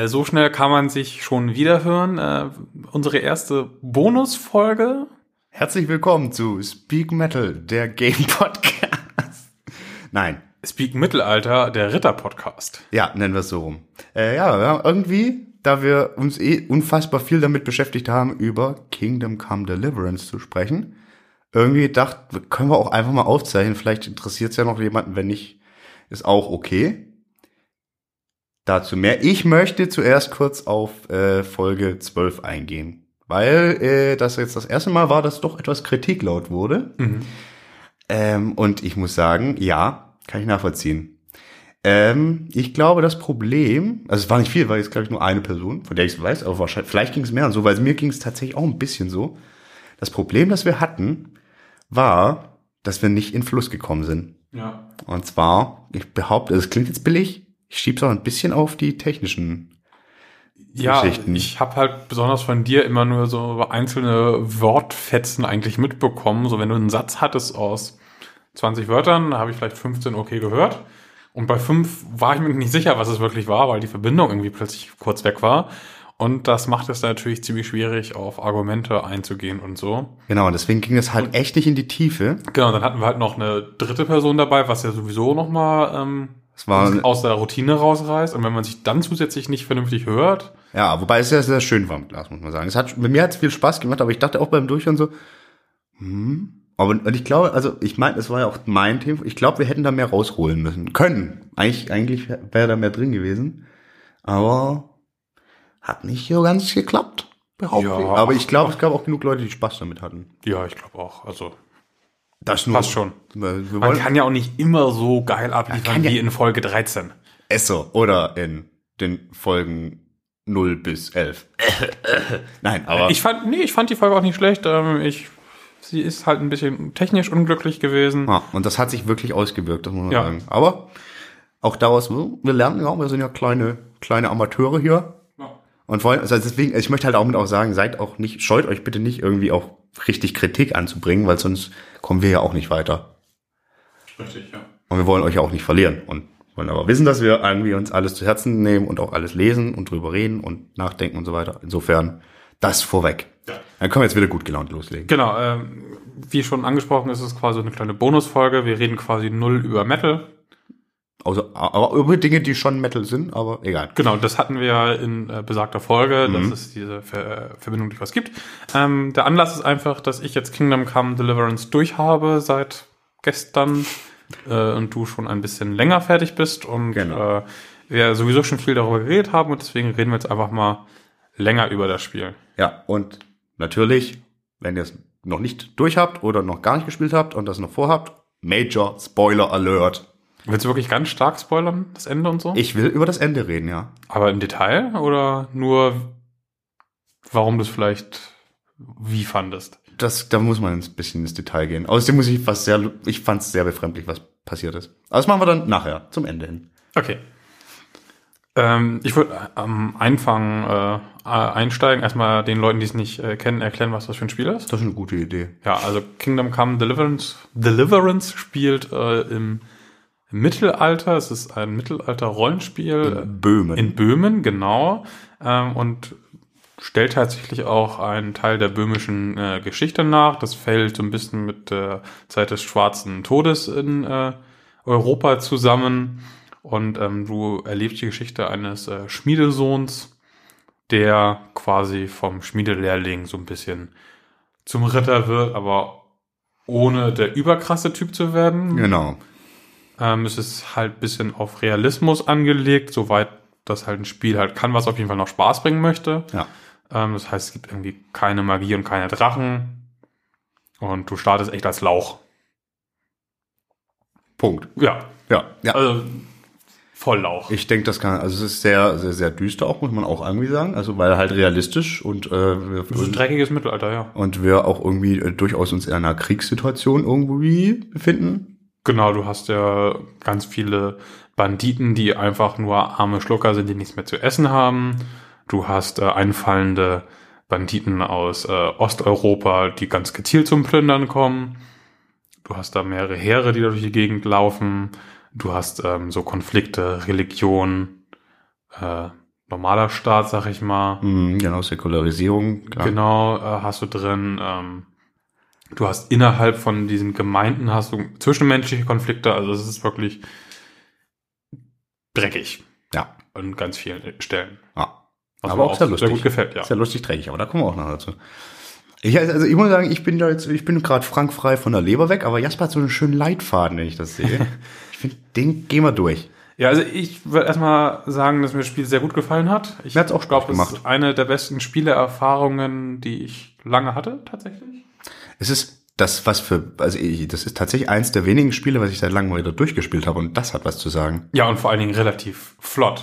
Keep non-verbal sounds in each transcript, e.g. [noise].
äh, so schnell kann man sich schon wieder hören. Äh, unsere erste Bonusfolge. Herzlich willkommen zu Speak Metal, der Game Podcast. [laughs] Nein. Speak Mittelalter, der Ritter-Podcast. Ja, nennen wir es so rum. Äh, ja, wir haben irgendwie, da wir uns eh unfassbar viel damit beschäftigt haben, über Kingdom Come Deliverance zu sprechen, irgendwie gedacht, können wir auch einfach mal aufzeichnen. Vielleicht interessiert es ja noch jemanden, wenn nicht, ist auch okay. Dazu mehr. Ich möchte zuerst kurz auf äh, Folge 12 eingehen, weil äh, das jetzt das erste Mal war, dass doch etwas Kritik laut wurde. Mhm. Ähm, und ich muss sagen, ja, kann ich nachvollziehen. Ähm, ich glaube, das Problem, also es war nicht viel, weil jetzt glaube ich nur eine Person, von der ich es weiß, aber wahrscheinlich, vielleicht ging es mehr und so, weil mir ging es tatsächlich auch ein bisschen so. Das Problem, das wir hatten, war, dass wir nicht in Fluss gekommen sind. Ja. Und zwar, ich behaupte, es klingt jetzt billig, ich schieb's auch ein bisschen auf die technischen Ja, Geschichten. ich habe halt besonders von dir immer nur so einzelne Wortfetzen eigentlich mitbekommen. So wenn du einen Satz hattest aus 20 Wörtern, habe ich vielleicht 15 okay gehört. Und bei fünf war ich mir nicht sicher, was es wirklich war, weil die Verbindung irgendwie plötzlich kurz weg war. Und das macht es natürlich ziemlich schwierig, auf Argumente einzugehen und so. Genau, und deswegen ging das halt echt nicht in die Tiefe. Genau, dann hatten wir halt noch eine dritte Person dabei, was ja sowieso nochmal ähm, Es war, aus der Routine rausreißt. Und wenn man sich dann zusätzlich nicht vernünftig hört, ja, wobei es sehr, sehr schön war im Glas, muss man sagen. Es hat, mir hat es viel Spaß gemacht, aber ich dachte auch beim Durchhören so, hm, aber und ich glaube, also ich meine, es war ja auch mein Thema. Ich glaube, wir hätten da mehr rausholen müssen können. Eigentlich, eigentlich wäre da mehr drin gewesen, aber hat nicht so ganz geklappt. Behaupte Ja, ich. Aber ich glaube, es gab auch genug Leute, die Spaß damit hatten. ja, ich glaube auch. Also Das nur. passt schon. Wir wir Man wollen kann ja auch nicht immer so geil abliefern ja- wie in Folge 13. Esso oder in den Folgen 0 bis 11. [laughs] Nein, aber Ich fand, nee, ich fand die Folge auch nicht schlecht. Ähm, ich, sie ist halt ein bisschen technisch unglücklich gewesen. Ja, und das hat sich wirklich ausgewirkt, das muss man Ja. sagen. Aber auch daraus, wir lernen ja, wir sind ja kleine, kleine Amateure hier. Und wollen, also deswegen, ich möchte halt auch mit auch sagen, seid auch nicht, scheut euch bitte nicht irgendwie auch richtig Kritik anzubringen, weil sonst kommen wir ja auch nicht weiter. Richtig, ja. Und wir wollen euch ja auch nicht verlieren und wollen aber wissen, dass wir irgendwie uns alles zu Herzen nehmen und auch alles lesen und drüber reden und nachdenken und so weiter. Insofern, das vorweg. Ja. Dann können wir jetzt wieder gut gelaunt loslegen. Genau, ähm, wie schon angesprochen, ist es quasi eine kleine Bonusfolge. Wir reden quasi null über Metal. Also, aber über Dinge, die schon Metal sind, aber egal. Genau, das hatten wir ja in äh, besagter Folge, Mhm. dass es diese Ver Verbindung durchaus gibt. Ähm, der Anlass ist einfach, dass ich jetzt Kingdom Come Deliverance durchhabe seit gestern äh, und du schon ein bisschen länger fertig bist und Genau. äh, wir sowieso schon viel darüber geredet haben und deswegen reden wir jetzt einfach mal länger über das Spiel. Ja, und natürlich, wenn ihr es noch nicht durch habt oder noch gar nicht gespielt habt und das noch vorhabt, Major Spoiler Alert. Willst du wirklich ganz stark spoilern, das Ende und so? Ich will über das Ende reden, ja. Aber im Detail oder nur, warum du es vielleicht wie fandest? Das, da muss man ein bisschen ins Detail gehen. Außerdem muss ich was sehr, ich fand es sehr befremdlich, was passiert ist. Aber das machen wir dann nachher, zum Ende hin. Okay. Ähm, ich würde am Anfang äh, einsteigen, erstmal den Leuten, die es nicht äh, kennen, erklären, was das für ein Spiel ist. Das ist eine gute Idee. Ja, also Kingdom Come Deliverance, Deliverance spielt äh, im Mittelalter. Es ist ein Mittelalter-Rollenspiel Böhmen. in Böhmen, genau. Ähm, und stellt tatsächlich auch einen Teil der böhmischen äh, Geschichte nach. Das fällt so ein bisschen mit der Zeit des Schwarzen Todes in äh, Europa zusammen. Und ähm, du erlebst die Geschichte eines äh, Schmiedesohns, der quasi vom Schmiedelehrling so ein bisschen zum Ritter wird, aber ohne der überkrasse Typ zu werden. genau. Ähm, es ist halt ein bisschen auf Realismus angelegt, soweit das halt ein Spiel halt kann, was auf jeden Fall noch Spaß bringen möchte. Ja. Ähm, das heißt, es gibt irgendwie keine Magie und keine Drachen. Und du startest echt als Lauch. Punkt. Ja, Ja, ja. also voll Lauch. Ich denke, das kann, also es ist sehr, sehr, sehr düster auch, muss man auch irgendwie sagen. Also, weil halt realistisch und, äh, wir, Das ist ein dreckiges Mittelalter, ja. und wir auch irgendwie äh, durchaus uns in einer Kriegssituation irgendwie befinden. Genau, du hast ja ganz viele Banditen, die einfach nur arme Schlucker sind, die nichts mehr zu essen haben. Du hast äh, einfallende Banditen aus äh, Osteuropa, die ganz gezielt zum Plündern kommen. Du hast da mehrere Heere, die da durch die Gegend laufen. Du hast ähm, so Konflikte, Religion, äh, normaler Staat, sag ich mal. Mhm, genau, Säkularisierung. Klar. Genau, äh, hast du drin. Ähm, du hast innerhalb von diesen Gemeinden hast du zwischenmenschliche Konflikte. Also es ist wirklich dreckig Ja. an ganz vielen Stellen. ja. Was aber auch sehr lustig. Sehr gut gefällt, ja. Sehr lustig dreckig, aber da kommen wir auch noch dazu. Ich, also ich muss sagen, ich bin da jetzt, ich bin gerade frankfrei von der Leber weg, aber Jasper hat so einen schönen Leitfaden, wenn ich das sehe. [laughs] ich finde, den gehen wir durch. Ja, also ich würde erstmal sagen, dass mir das Spiel sehr gut gefallen hat. Ich hat's auch Spaß glaube, es gemacht. ist eine der besten Spielerfahrungen, die ich lange hatte, tatsächlich. Es ist das, was für, also ich, das ist tatsächlich eins der wenigen Spiele, was ich seit langem wieder durchgespielt habe und das hat was zu sagen. Ja, und vor allen Dingen relativ flott.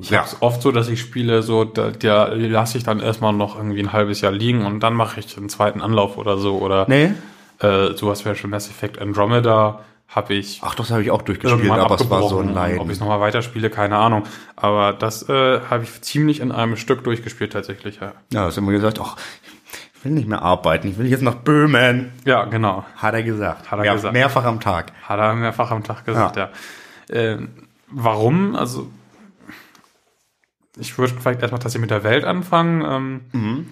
Ich Ja. habe es oft so, dass ich spiele, so, da, da lasse ich dann erstmal noch irgendwie ein halbes Jahr liegen und dann mache ich einen zweiten Anlauf oder so. Oder Nee? äh, sowas wäre schon Mass Effect Andromeda, habe ich Ach, das habe ich auch durchgespielt, aber es war so ein Leiden. Ob ich es nochmal weiterspiele, keine Ahnung. Aber das äh, habe ich ziemlich in einem Stück durchgespielt tatsächlich. Ja, Ja, hast immer gesagt, ach, ich will nicht mehr arbeiten, ich will jetzt nach Böhmen. ja genau. Hat er gesagt. Hat er Mehr- gesagt. Mehrfach am Tag. Hat er mehrfach am Tag gesagt, ja. Ähm, warum? Also, ich würde vielleicht erstmal tatsächlich mit der Welt anfangen. Ähm, Mhm.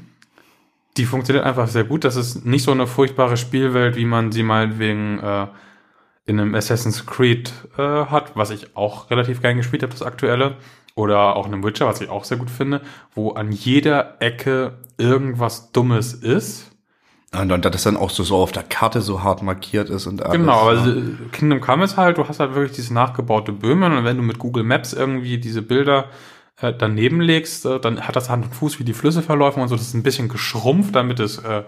Die funktioniert einfach sehr gut. Das ist nicht so eine furchtbare Spielwelt, wie man sie meinetwegen äh, in einem Assassin's Creed äh, hat, was ich auch relativ gern gespielt habe, das aktuelle. Oder auch in einem Witcher, was ich auch sehr gut finde, wo an jeder Ecke irgendwas Dummes ist. Und, und das dann auch so, so auf der Karte so hart markiert ist und alles. Genau, aber ja. Kingdom Come ist halt, du hast halt wirklich dieses nachgebaute Böhmen und wenn du mit Google Maps irgendwie diese Bilder äh, daneben legst, äh, dann hat das Hand und Fuß, wie die Flüsse verlaufen und so. Das ist ein bisschen geschrumpft, damit es äh,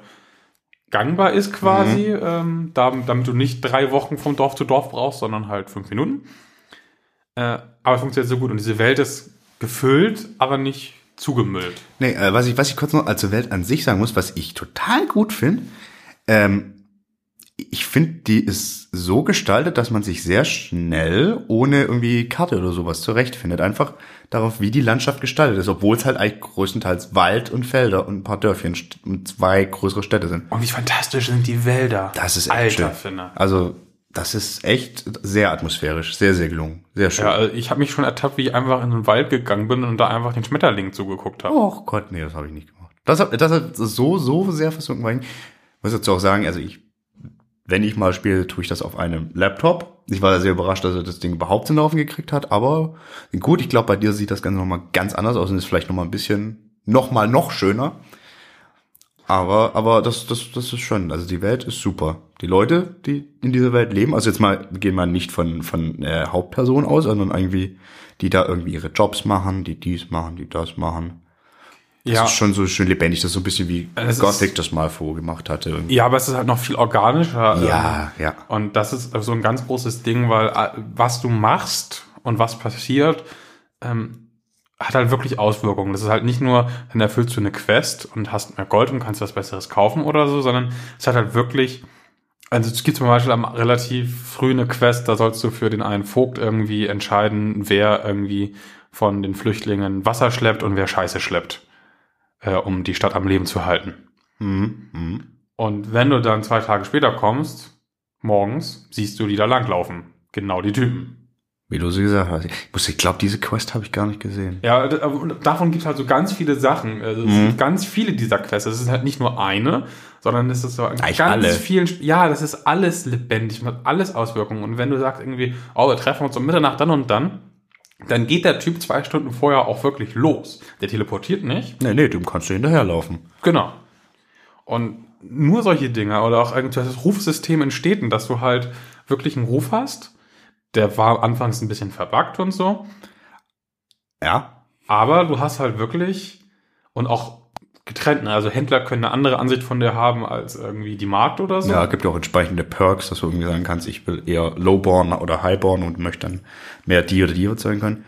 gangbar ist quasi, ähm, da, damit du nicht drei Wochen von Dorf zu Dorf brauchst, sondern halt fünf Minuten. Äh, aber es funktioniert so gut und diese Welt ist gefüllt, aber nicht zugemüllt. Nee, äh, was ich, was ich kurz noch als zur Welt an sich sagen muss, was ich total gut finde, ähm, ich finde, die ist so gestaltet, dass man sich sehr schnell ohne irgendwie Karte oder sowas zurechtfindet. Einfach darauf, wie die Landschaft gestaltet ist, obwohl es halt eigentlich größtenteils Wald und Felder und ein paar Dörfchen und zwei größere Städte sind. Und wie fantastisch sind die Wälder. Das ist echt Alter, schön. finde. Also, das ist echt sehr atmosphärisch, sehr, sehr gelungen, sehr schön. Ja, also ich habe mich schon ertappt, wie ich einfach in den Wald gegangen bin und da einfach den Schmetterling zugeguckt habe. Oh Gott, nee, das habe ich nicht gemacht. Das hat, das hat so, so sehr versunken, weil ich muss dazu auch sagen, also ich, wenn ich mal spiele, tue ich das auf einem Laptop. Ich war sehr überrascht, dass er das Ding überhaupt zum Laufen gekriegt hat, aber gut, ich glaube, bei dir sieht das Ganze nochmal ganz anders aus und ist vielleicht nochmal ein bisschen, nochmal noch schöner. Aber, aber das, das, das ist schon, also die Welt ist super. Die Leute, die in dieser Welt leben, also jetzt mal, gehen wir nicht von, von äh, Hauptpersonen aus, sondern irgendwie, die da irgendwie ihre Jobs machen, die dies machen, die das machen. Das Ja. ist schon so schön lebendig. Das ist so ein bisschen wie Es ist- Gothic das mal vorgemacht hatte. Irgendwie. Ja, aber es ist halt noch viel organischer. Ja, ähm, ja. Und das ist so ein ganz großes Ding, weil äh, was du machst und was passiert, ähm, hat halt wirklich Auswirkungen. Das ist halt nicht nur, dann erfüllst du eine Quest und hast mehr Gold und kannst was Besseres kaufen oder so, sondern es hat halt wirklich, also es gibt zum Beispiel am relativ früh eine Quest, da sollst du für den einen Vogt irgendwie entscheiden, wer irgendwie von den Flüchtlingen Wasser schleppt und wer Scheiße schleppt, äh, um die Stadt am Leben zu halten. Mhm. Mhm. Und wenn du dann zwei Tage später kommst, morgens, siehst du die da langlaufen. Genau die Typen. Wie du sie gesagt hast. Ich, muss- ich glaube, diese Quest habe ich gar nicht gesehen. Ja, und davon gibt es halt so ganz viele Sachen. Also Es gibt ganz viele dieser Quests. Es ist halt nicht nur eine, sondern es ist so Eigentlich ganz alle. vielen. Ja, das ist alles lebendig, hat alles Auswirkungen. Und wenn du sagst irgendwie, oh, wir treffen uns um Mitternacht dann und dann, dann geht der Typ zwei Stunden vorher auch wirklich los. Der teleportiert nicht. Nee, nee, dem kannst du hinterherlaufen. Genau. Und nur solche Dinge oder auch irgendwie das Rufsystem in Städten, dass du halt wirklich einen Ruf hast. Der war anfangs ein bisschen verbuggt und so. Ja. Aber du hast halt wirklich und auch getrennt. Ne? Also Händler können eine andere Ansicht von dir haben als irgendwie die Markt oder so. Ja, gibt ja auch entsprechende Perks, dass du irgendwie sagen kannst, ich will eher Lowborn oder Highborn und möchte dann mehr die oder die überzeugen können.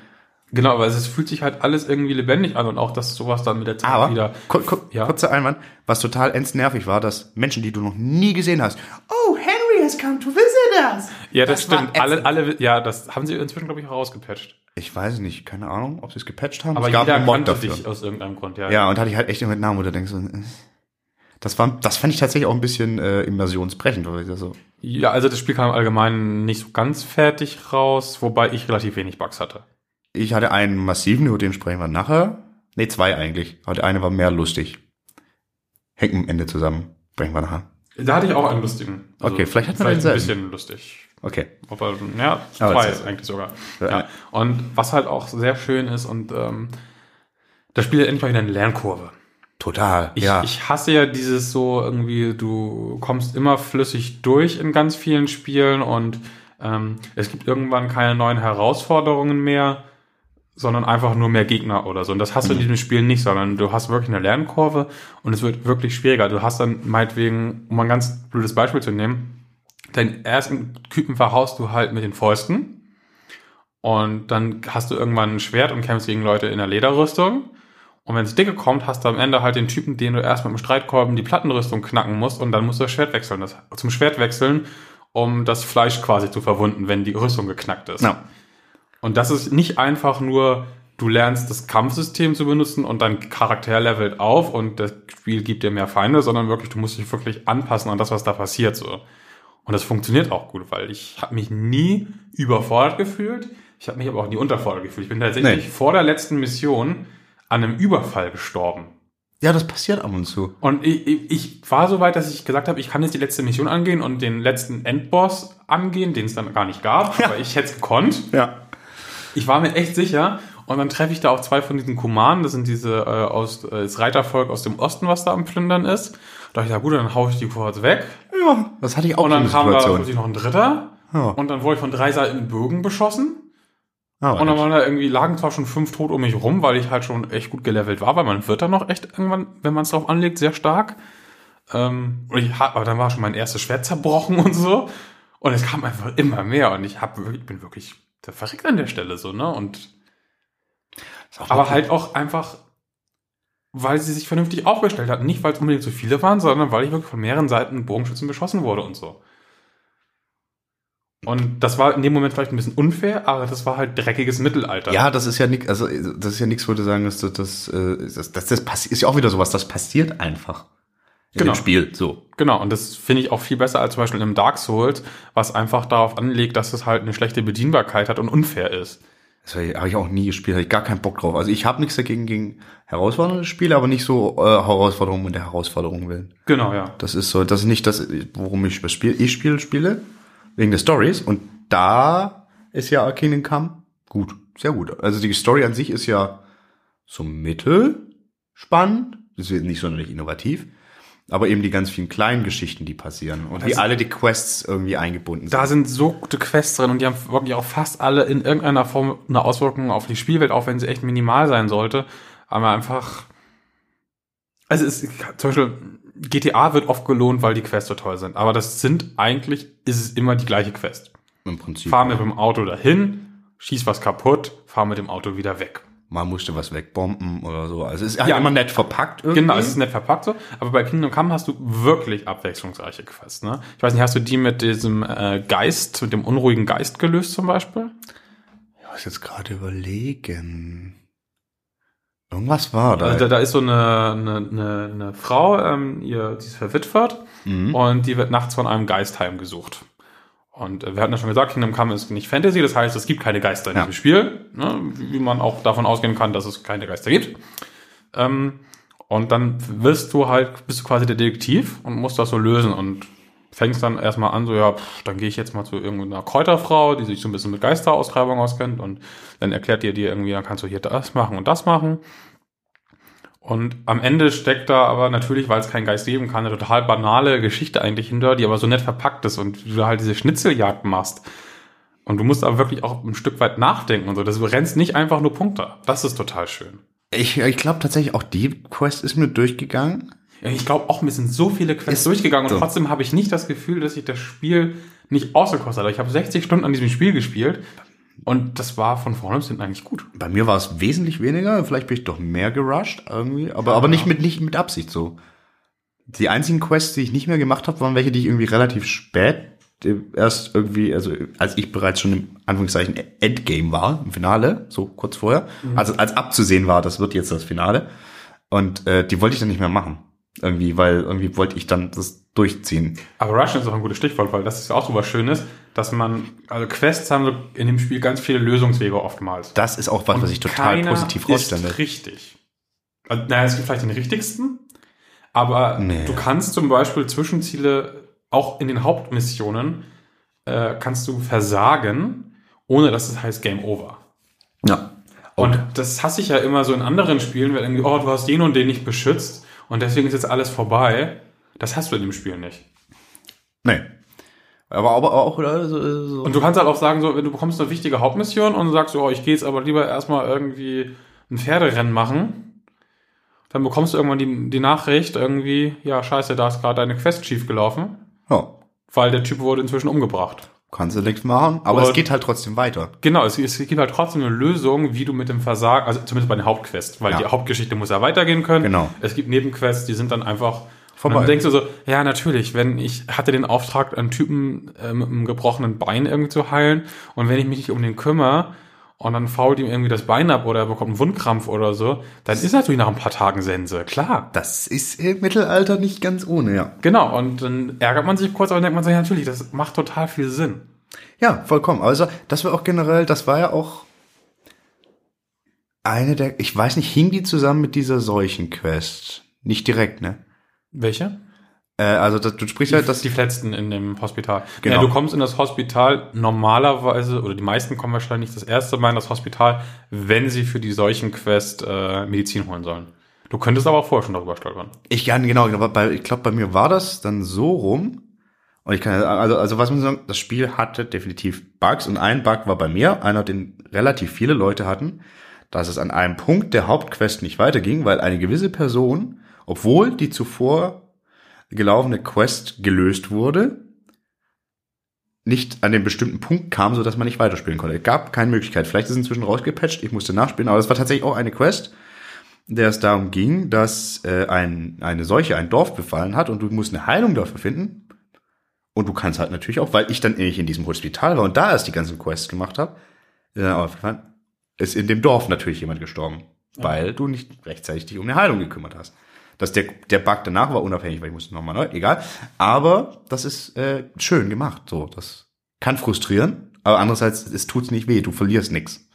Genau, aber es fühlt sich halt alles irgendwie lebendig an und auch, dass sowas dann mit der Zeit Aber, wieder. ku ku Ja. kurzer Einwand, was total ends nervig war, dass Menschen, die du noch nie gesehen hast, oh, Henry, has come to visit us. Ja, das, Das stimmt. Alle, alle, ja, das haben sie inzwischen, glaube ich, auch rausgepatcht. Ich weiß nicht, keine Ahnung, ob sie es gepatcht haben. Aber es gab jeder einen Mod kannte dafür. dich aus irgendeinem Grund, ja. Ja, und da hatte ich halt echt immer mit Namen, wo du denkst, äh, das war, das fand ich tatsächlich auch ein bisschen äh, immersionsbrechend, weil ich das so, Ja, also das Spiel kam im Allgemeinen nicht so ganz fertig raus, wobei ich relativ wenig Bugs hatte. ich hatte einen massiven, über den sprechen wir nachher. Nee, zwei eigentlich. Aber der eine war mehr lustig. Hängt am Ende zusammen. Sprechen wir nachher. Da hatte ich auch einen lustigen. Also Okay, vielleicht hat man vielleicht ein denselben. bisschen lustig. Okay. Aber, ja, zwei ist eigentlich sogar. Ja. Ja. Und was halt auch sehr schön ist und ähm, das Spiel hat endlich mal wieder eine Lernkurve. Total. Ich, ja. ich hasse ja dieses so irgendwie, du kommst immer flüssig durch in ganz vielen Spielen und ähm, es gibt irgendwann keine neuen Herausforderungen mehr, sondern einfach nur mehr Gegner oder so. Und das hast du in diesem Spiel nicht, sondern du hast wirklich eine Lernkurve und es wird wirklich schwieriger. Du hast dann meinetwegen, um ein ganz blödes Beispiel zu nehmen, deinen ersten Typen verhaust du halt mit den Fäusten und dann hast du irgendwann ein Schwert und kämpfst gegen Leute in der Lederrüstung. Und wenn es dicke kommt, hast du am Ende halt den Typen, den du erst mit dem Streitkolben die Plattenrüstung knacken musst und dann musst du das Schwert wechseln. Das, zum Schwert wechseln, um das Fleisch quasi zu verwunden, wenn die Rüstung geknackt ist. Ja. Und das ist nicht einfach nur, du lernst das Kampfsystem zu benutzen und dein Charakter levelt auf und das Spiel gibt dir mehr Feinde, sondern wirklich, du musst dich wirklich anpassen an das, was da passiert so. Und das funktioniert auch gut, weil ich habe mich nie überfordert gefühlt. Ich habe mich aber auch nie unterfordert gefühlt. Ich bin tatsächlich Nee. vor der letzten Mission an einem Überfall gestorben. ja, das passiert ab und zu. Und ich, ich, ich war so weit, dass ich gesagt habe, ich kann jetzt die letzte Mission angehen und den letzten Endboss angehen, den es dann gar nicht gab, aber ich hätte es gekonnt. Ja. Ich war mir echt sicher. Und dann treffe ich da auch zwei von diesen Kumanen. Das sind diese äh, aus äh, das Reitervolk aus dem Osten, was da am Plündern ist. Da dachte ich, ja gut, dann hau ich die kurz weg. Ja, das hatte ich auch Und dann kam da Situation. plötzlich noch ein dritter. Ja. Und dann wurde ich von drei Seiten Bögen beschossen. Ah, Und dann waren da irgendwie, lagen zwar schon fünf tot um mich rum, weil ich halt schon echt gut gelevelt war, weil man wird dann noch echt irgendwann, wenn man es drauf anlegt, sehr stark. Ähm, und ich hab, aber dann war schon mein erstes Schwert zerbrochen [laughs] und so. Und es kam einfach immer mehr und ich hab, wirklich- bin wirklich der verreckt an der Stelle so, ne? Und aber halt auch einfach, weil sie sich vernünftig aufgestellt hat. Nicht, weil es unbedingt so viele waren, sondern weil ich wirklich von mehreren Seiten Bogenschützen beschossen wurde und so. Und das war in dem Moment vielleicht ein bisschen unfair, aber das war halt dreckiges Mittelalter. Ja, das ist ja nix, also das ist ja nichts, wo du sagen, dass das, das, äh, das, das, das ist ja auch wieder sowas, das passiert einfach. In Genau. dem Spiel, so. Genau, und das finde ich auch viel besser als zum Beispiel im Dark Souls, was einfach darauf anlegt, dass es halt eine schlechte Bedienbarkeit hat und unfair ist. Das habe ich auch nie gespielt, habe ich gar keinen Bock drauf. Also ich habe nichts dagegen gegen herausfordernde Spiele, aber nicht so äh, Herausforderungen und der Herausforderung willen. Genau, ja. Das ist so, das ist nicht das, worum ich das Spiel, ich Spiel spiele, wegen der Stories. Und da ist ja Kingdom Come gut, sehr gut. Also die Story an sich ist ja so mittel spannend, das ist nicht sonderlich innovativ, aber eben die ganz vielen kleinen Geschichten, die passieren und wie Das- alle die Quests irgendwie eingebunden sind. Da sind so gute Quests drin und die haben wirklich auch fast alle in irgendeiner Form eine Auswirkung auf die Spielwelt, auch wenn sie echt minimal sein sollte. Aber einfach. Also es ist zum Beispiel GTA wird oft gelohnt, weil die Quests so toll sind. Aber das sind eigentlich, ist es immer die gleiche Quest. Im Prinzip. Fahr mit dem Auto dahin, schieß was kaputt, fahr mit dem Auto wieder weg. Mal musste was wegbomben oder so. Also es ist halt Ja. immer nett verpackt irgendwie. Genau, es ist nett verpackt so. Aber bei Kingdom Come hast du wirklich abwechslungsreiche Quests. Ne? Ich weiß nicht, hast du die mit diesem äh, Geist, mit dem unruhigen Geist gelöst zum Beispiel? Ich muss jetzt gerade überlegen. Irgendwas war da. Also da, da ist so eine, eine, eine, eine Frau, ähm, ihr, die ist verwitwet Mhm. und die wird nachts von einem Geist heimgesucht. Und äh, wir hatten ja schon gesagt, Kingdom Come ist nicht Fantasy, das heißt, es gibt keine Geister in Ja. diesem Spiel, ne, wie man auch davon ausgehen kann, dass es keine Geister gibt. Ähm, und dann wirst du halt, bist du quasi der Detektiv und musst das so lösen und fängst dann erstmal an, so, ja, pff, dann gehe ich jetzt mal zu irgendeiner Kräuterfrau, die sich so ein bisschen mit Geisteraustreibung auskennt und dann erklärt ihr dir irgendwie, dann kannst du hier das machen und das machen. Und am Ende steckt da aber natürlich, weil es keinen Geist geben kann, eine total banale Geschichte eigentlich hinter, die aber so nett verpackt ist und du halt diese Schnitzeljagd machst. Und du musst aber wirklich auch ein Stück weit nachdenken und so. Das, du rennst nicht einfach nur Punkte. Das ist total schön. Ich, ich glaube tatsächlich, auch die Quest ist mir durchgegangen. Ja, ich glaube auch, mir sind so viele Quests Ist durchgegangen und so. trotzdem habe ich nicht das Gefühl, dass ich das Spiel nicht ausgekostet habe. Ich habe 60 Stunden an diesem Spiel gespielt und das war von vorne bis hinten eigentlich gut. Bei mir war es wesentlich weniger. Vielleicht bin ich doch mehr gerusht irgendwie. Aber, aber nicht mit, nicht mit Absicht so. Die einzigen Quests, die ich nicht mehr gemacht habe, waren welche, die ich irgendwie relativ spät erst irgendwie, also als ich bereits schon im Anführungszeichen Endgame war, im Finale, so kurz vorher, also als abzusehen war, das wird jetzt das Finale. Und äh, die wollte ich dann nicht mehr machen. Irgendwie, weil irgendwie wollte ich dann das durchziehen. Aber Russian ist auch ein gutes Stichwort, weil das ist ja auch so was Schönes, dass man, also Quests haben in dem Spiel ganz viele Lösungswege oftmals. Das ist auch was, was ich total positiv ist rausstelle. richtig. Also, naja, es gibt vielleicht den richtigsten, aber Nee. du kannst zum Beispiel Zwischenziele auch in den Hauptmissionen äh, kannst du versagen, ohne dass es heißt Game Over. Ja. Und das hasse ich ja immer so in anderen Spielen, weil irgendwie, oh, du hast den und den nicht beschützt und deswegen ist jetzt alles vorbei. Das hast du in dem Spiel nicht. Nee. Aber, aber auch oder so, so. Und du kannst halt auch sagen, so, wenn du bekommst eine wichtige Hauptmission und sagst, oh, ich gehe jetzt aber lieber erstmal irgendwie ein Pferderennen machen, dann bekommst du irgendwann die, die Nachricht irgendwie, ja, scheiße, da ist gerade deine Quest schief gelaufen, ja, weil der Typ wurde inzwischen umgebracht. kannst du nichts machen, aber Und- es geht halt trotzdem weiter. Genau, es, es gibt halt trotzdem eine Lösung, wie du mit dem Versagen, also zumindest bei den Hauptquests, weil Ja. die Hauptgeschichte muss ja weitergehen können. Genau. Es gibt Nebenquests, die sind dann einfach Vorbei. Und dann denkst du so, ja, natürlich, wenn ich hatte den Auftrag, einen Typen äh, mit einem gebrochenen Bein irgendwie zu heilen und wenn ich mich nicht um den kümmere und dann fault ihm irgendwie das Bein ab oder er bekommt einen Wundkrampf oder so, dann ist natürlich nach ein paar Tagen Sense, klar. Das ist im Mittelalter nicht ganz ohne, ja. Genau, und dann ärgert man sich kurz, aber dann denkt man sich, ja, natürlich, das macht total viel Sinn. Ja, vollkommen. Also, das war auch generell, das war ja auch eine der, ich weiß nicht, hing die zusammen mit dieser Seuchenquest? Nicht direkt, ne? Welche? Äh, also, das, du sprichst halt, dass die letzten in dem Hospital. Genau. Ja, du kommst in das Hospital normalerweise, oder die meisten kommen wahrscheinlich das erste Mal in das Hospital, wenn sie für die Seuchenquest äh, Medizin holen sollen. Du könntest aber auch vorher schon darüber stolpern. Ich kann genau, genau bei, ich glaube, bei mir war das dann so rum. Und ich kann also also was muss ich sagen, das Spiel hatte definitiv Bugs und ein Bug war bei mir, einer, den relativ viele Leute hatten, dass es an einem Punkt der Hauptquest nicht weiterging, weil eine gewisse Person, obwohl die zuvor gelaufene Quest gelöst wurde, nicht an den bestimmten Punkt kam, so dass man nicht weiterspielen konnte. Es gab keine Möglichkeit. Vielleicht ist es inzwischen rausgepatcht, ich musste nachspielen, aber es war tatsächlich auch eine Quest, der es darum ging, dass äh, ein, eine Seuche ein Dorf befallen hat und du musst eine Heilung dafür finden. Und du kannst halt natürlich auch, weil ich dann ähnlich in diesem Hospital war und da erst die ganzen Quests gemacht habe, äh, ist in dem Dorf natürlich jemand gestorben, weil du nicht rechtzeitig dich um eine Heilung gekümmert hast. Dass der, der Bug danach war unabhängig, weil ich musste nochmal neu, egal. Aber das ist äh, schön gemacht. So, das kann frustrieren, aber andererseits, es tut's nicht weh, du verlierst nix.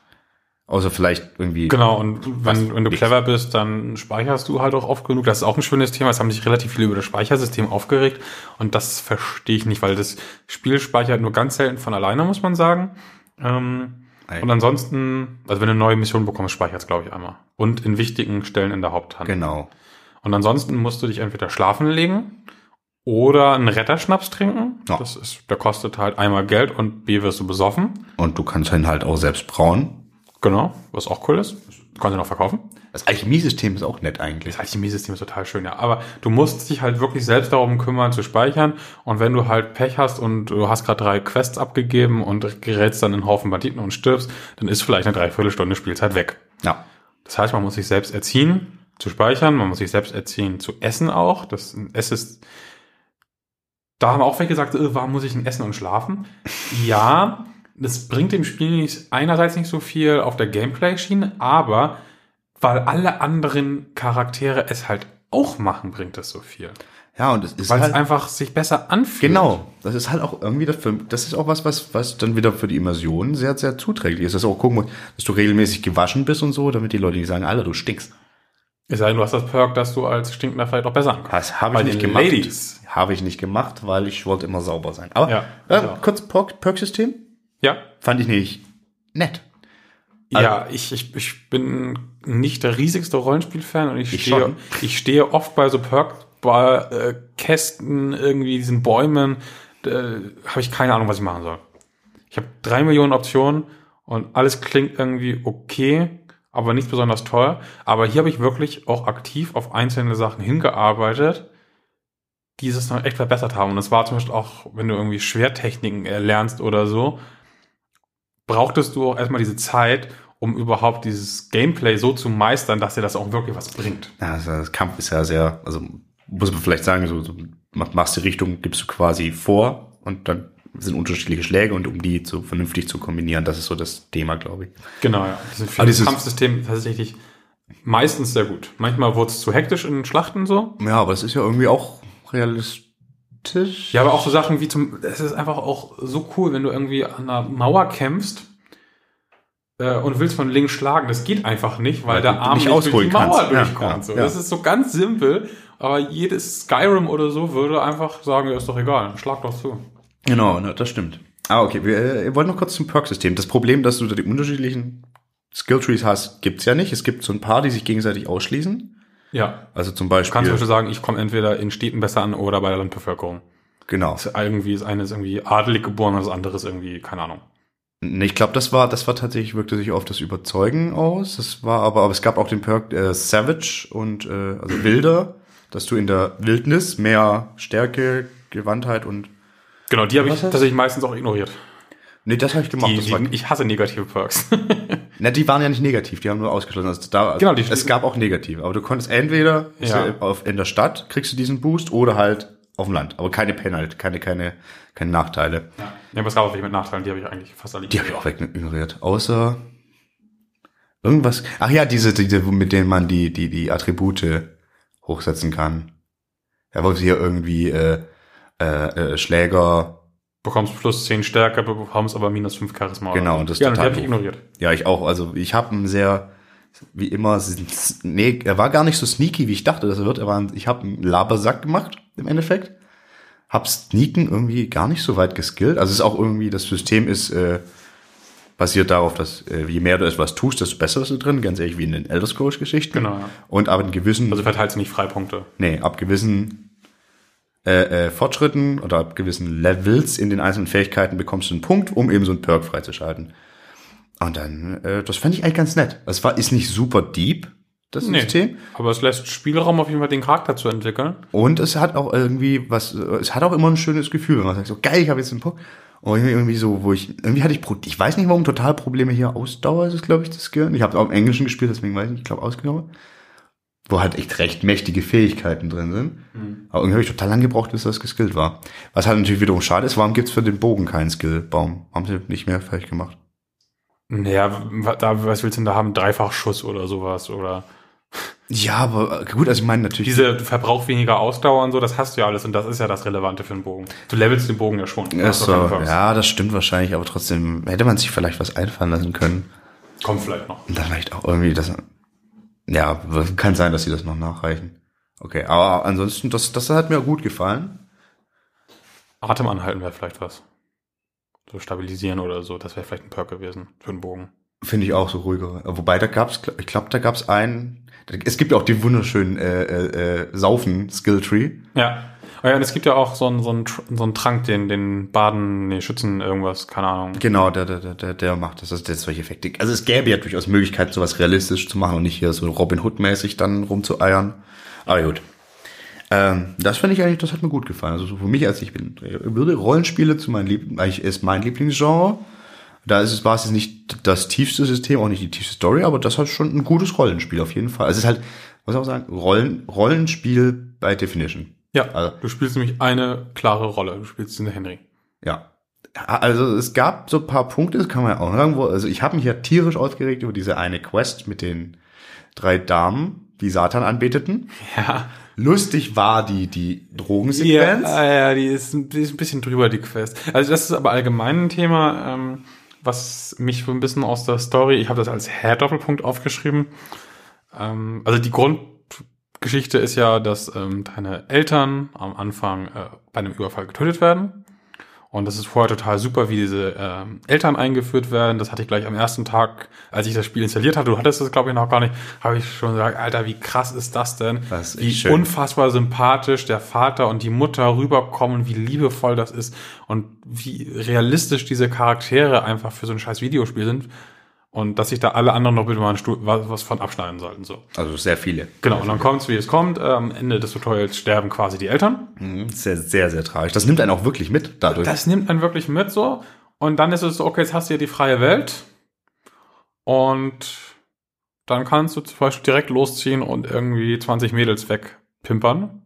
Außer vielleicht irgendwie. Genau, und wenn, wenn du nix. clever bist, dann speicherst du halt auch oft genug. Das ist auch ein schönes Thema. Es haben sich relativ viele über das Speichersystem aufgeregt. Und das verstehe ich nicht, weil das Spiel speichert nur ganz selten von alleine, muss man sagen. Ähm, und ansonsten, also wenn du eine neue Mission bekommst, speichert es, glaube ich, einmal. Und in wichtigen Stellen in der Haupthand. Genau. Und ansonsten musst du dich entweder schlafen legen oder einen Retterschnaps trinken. Ja. Das ist, der kostet halt einmal Geld und B wirst du besoffen. Und du kannst ihn halt auch selbst brauen. Genau, was auch cool ist. Du kannst ihn auch verkaufen. Das Alchemiesystem ist auch nett eigentlich. Das Alchemiesystem ist total schön, ja. Aber du musst dich halt wirklich selbst darum kümmern, zu speichern. Und wenn du halt Pech hast und du hast gerade drei Quests abgegeben und gerätst dann in einen Haufen Banditen und stirbst, dann ist vielleicht eine Dreiviertelstunde Spielzeit weg. Ja. Das heißt, man muss sich selbst erziehen, zu speichern, man muss sich selbst erziehen, zu essen auch. Das es ist. Da haben auch welche gesagt, äh, warum muss ich denn essen und schlafen? Ja, das bringt dem Spiel nicht, einerseits nicht so viel auf der Gameplay-Schiene, aber weil alle anderen Charaktere es halt auch machen, bringt es so viel. Ja, und es ist Weil halt, es einfach sich besser anfühlt. genau, das ist halt auch irgendwie das, für, das ist auch was, was, was dann wieder für die Immersion sehr, sehr zuträglich ist. Dass du auch gucken musst, dass du regelmäßig gewaschen bist und so, damit die Leute nicht sagen, Alter, du stinkst. Es sei denn, du hast das Perk, dass du als Stinkender vielleicht auch besser ankommst. Das habe ich nicht gemacht. Ladies. Habe ich nicht gemacht, weil ich wollte immer sauber sein. Aber Ja, äh, auch. kurz Perk- Perk-System Ja, fand ich nicht nett. Ja, ich, ich, ich bin nicht der riesigste Rollenspiel-Fan und ich, Ich stehe, schon. ich stehe oft bei so Perk-Kästen, irgendwie diesen Bäumen, äh, habe ich keine Ahnung, was ich machen soll. Ich habe drei Millionen Optionen und alles klingt irgendwie okay, aber nicht besonders toll. Aber hier habe ich wirklich auch aktiv auf einzelne Sachen hingearbeitet, die es noch echt verbessert haben. Und das war zum Beispiel auch, wenn du irgendwie Schwertechniken erlernst oder so, brauchtest du auch erstmal diese Zeit, um überhaupt dieses Gameplay so zu meistern, dass dir das auch wirklich was bringt. Ja, also das Kampf ist ja sehr, also muss man vielleicht sagen, so, so machst die Richtung, gibst du quasi vor und dann sind unterschiedliche Schläge und um die zu vernünftig zu kombinieren, das ist so das Thema, glaube ich. Genau, ja. Dieses Aber dieses- Kampfsystem tatsächlich meistens sehr gut. Manchmal wurde es zu hektisch in Schlachten so. Ja, aber es ist ja irgendwie auch realistisch. Ja, aber auch so Sachen wie zum, es ist einfach auch so cool, wenn du irgendwie an einer Mauer kämpfst äh, und willst von links schlagen. Das geht einfach nicht, weil Weil der Arm nicht nicht durch die Mauer kannst. Ja, durchkommt. ja, so. ja. Das ist so ganz simpel, aber jedes Skyrim oder so würde einfach sagen, ja, ist doch egal, schlag doch zu. Genau, das stimmt. Ah, okay, wir, äh, wir wollen noch kurz zum Perk-System. Das Problem, dass du da die unterschiedlichen Skill-Trees hast, gibt's ja nicht. Es gibt so ein paar, die sich gegenseitig ausschließen. Ja. Also zum Du kannst zum Beispiel, Beispiel sagen, ich komme entweder in Städten besser an oder bei der Landbevölkerung. genau. Das irgendwie ist eine ist irgendwie adelig geboren, das andere ist irgendwie, keine Ahnung. Nee, ich glaube, das war, das war tatsächlich, wirkte sich auf das Überzeugen aus. Das war aber, aber es gab auch den Perk äh, Savage und äh, also Wilder, dass du in der Wildnis mehr Stärke, Gewandtheit und Genau, die habe ich tatsächlich meistens auch ignoriert. Nee, das habe ich gemacht. Die, die, ich hasse negative Perks. [laughs] na, die waren ja nicht negativ, die haben nur ausgeschlossen. Also da, Genau, die- es gab auch negative, aber du konntest entweder Ja. auf, in der Stadt kriegst du diesen Boost oder halt auf dem Land. Aber keine Penalty, keine, keine, keine Nachteile. ja, aber es gab auch welche mit Nachteilen, die habe ich eigentlich fast alle Die habe ich auch weg ignoriert. Außer irgendwas. Ach ja, diese, diese, mit denen man die, die, die Attribute hochsetzen kann. Ja, wo hier irgendwie äh, äh, äh, Schläger. bekommst plus 10 Stärke, bekommst aber minus 5 Charisma. Genau, und das ja, total habe ich ignoriert. Ja, ich auch. Also ich habe einen sehr, wie immer, nee, er war gar nicht so sneaky, wie ich dachte, dass er wird. Er war, ein- ich habe einen Labersack gemacht im Endeffekt. Hab Sneaken irgendwie gar nicht so weit geskillt. Also es ist auch irgendwie, das System ist äh, basiert darauf, dass äh, je mehr du etwas tust, desto besser ist du drin. Ganz ehrlich, wie in den Elder Scrolls Geschichten. Genau, ja. Und aber in gewissen, Also verteilst du nicht Freipunkte. nee, ab gewissen äh, äh, Fortschritten oder ab gewissen Levels in den einzelnen Fähigkeiten bekommst du einen Punkt, um eben so einen Perk freizuschalten. Und dann, äh, das fand ich eigentlich ganz nett. Es war, ist nicht super deep, das Nee. System. Aber es lässt Spielraum auf jeden Fall, den Charakter zu entwickeln. Und es hat auch irgendwie was, äh, es hat auch immer ein schönes Gefühl, wenn man sagt, so geil, ich habe jetzt einen Punkt. Und irgendwie so, wo ich, irgendwie hatte ich, ich weiß nicht, warum total Probleme hier Ausdauer ist es, glaube ich, das Skill. Ich habe auch im Englischen gespielt, deswegen weiß ich nicht, ich glaube Ausdauer. Wo halt echt recht mächtige Fähigkeiten drin sind. Aber irgendwie habe ich total lang gebraucht, bis das geskillt war. Was halt natürlich wiederum schade ist, warum gibt's für den Bogen keinen Skillbaum? Haben sie nicht mehr fertig gemacht. Naja, da, was willst du denn da haben? Dreifachschuss oder sowas oder Ja, aber äh, gut, also ich meine natürlich. diese Verbrauch weniger Ausdauer und so, das hast du ja alles und das ist ja das Relevante für den Bogen. Du levelst den Bogen ja schon. So, ja, das stimmt wahrscheinlich, aber trotzdem hätte man sich vielleicht was einfallen lassen können. Kommt vielleicht noch. Und dann vielleicht auch irgendwie das. Ja, kann sein, dass sie das noch nachreichen. Okay, aber ansonsten, das, das hat mir gut gefallen. Atem anhalten wäre vielleicht was. So stabilisieren oder so, das wäre vielleicht ein Perk gewesen für den Bogen. Finde ich auch so ruhiger. Wobei da gab's, ich glaube, da gab's einen. Es gibt ja auch die wunderschönen äh, äh, äh, Saufen Skill Tree. Ja. Oh ja, und es gibt ja auch so einen, so einen, so einen Trank, den, den Baden, nee, Schützen, irgendwas, keine Ahnung. Genau, der, der, der, der, macht das, also der solche Effekte. Also es gäbe ja durchaus Möglichkeiten, sowas realistisch zu machen und nicht hier so Robin Hood-mäßig dann rumzueiern. Aber gut. Ähm, das finde ich eigentlich, das hat mir gut gefallen. Also so für mich, als ich bin, würde Rollenspiele zu meinem Lieb eigentlich ist mein Lieblingsgenre. Da ist es, war es jetzt nicht das tiefste System, auch nicht die tiefste Story, aber das hat schon ein gutes Rollenspiel auf jeden Fall. Also es ist halt, was soll man sagen, Rollen, Rollenspiel by Definition. Ja, Also- du spielst nämlich eine klare Rolle. Du spielst den Henry. Ja. Also es gab so ein paar Punkte, das kann man ja auch sagen, wo, also ich habe mich ja tierisch aufgeregt über diese eine Quest mit den drei Damen, die Satan anbeteten. Ja. Lustig war die, die Drogensequenz. Ja, ja, die ist, ein- die ist ein bisschen drüber, die Quest. Also das ist aber allgemein ein Thema, ähm, was mich so ein bisschen aus der Story, ich habe das als Hair-Doppelpunkt aufgeschrieben. Ähm, also die Grundgeschichte ist ja, dass ähm, deine Eltern am Anfang äh, bei einem Überfall getötet werden. Und das ist vorher total super, wie diese ähm, Eltern eingeführt werden. Das hatte ich gleich am ersten Tag, als ich das Spiel installiert hatte. Du hattest das, glaube ich, noch gar nicht. Habe ich schon gesagt, Alter, wie krass ist das denn? Das ist wie schön. unfassbar sympathisch der Vater und die Mutter rüberkommen, wie liebevoll das ist und wie realistisch diese Charaktere einfach für so ein scheiß Videospiel sind. Und dass sich da alle anderen noch bitte mal Stuhl, was, was von abschneiden sollten. So. Also sehr viele. Genau, und dann kommt's, wie es kommt. Am Ende des Tutorials sterben quasi die Eltern. Mhm. Sehr, sehr, sehr tragisch. Das nimmt einen auch wirklich mit dadurch. Das nimmt einen wirklich mit so. Und dann ist es so, okay, jetzt hast du ja die freie Welt. Und dann kannst du zum Beispiel direkt losziehen und irgendwie 20 Mädels wegpimpern.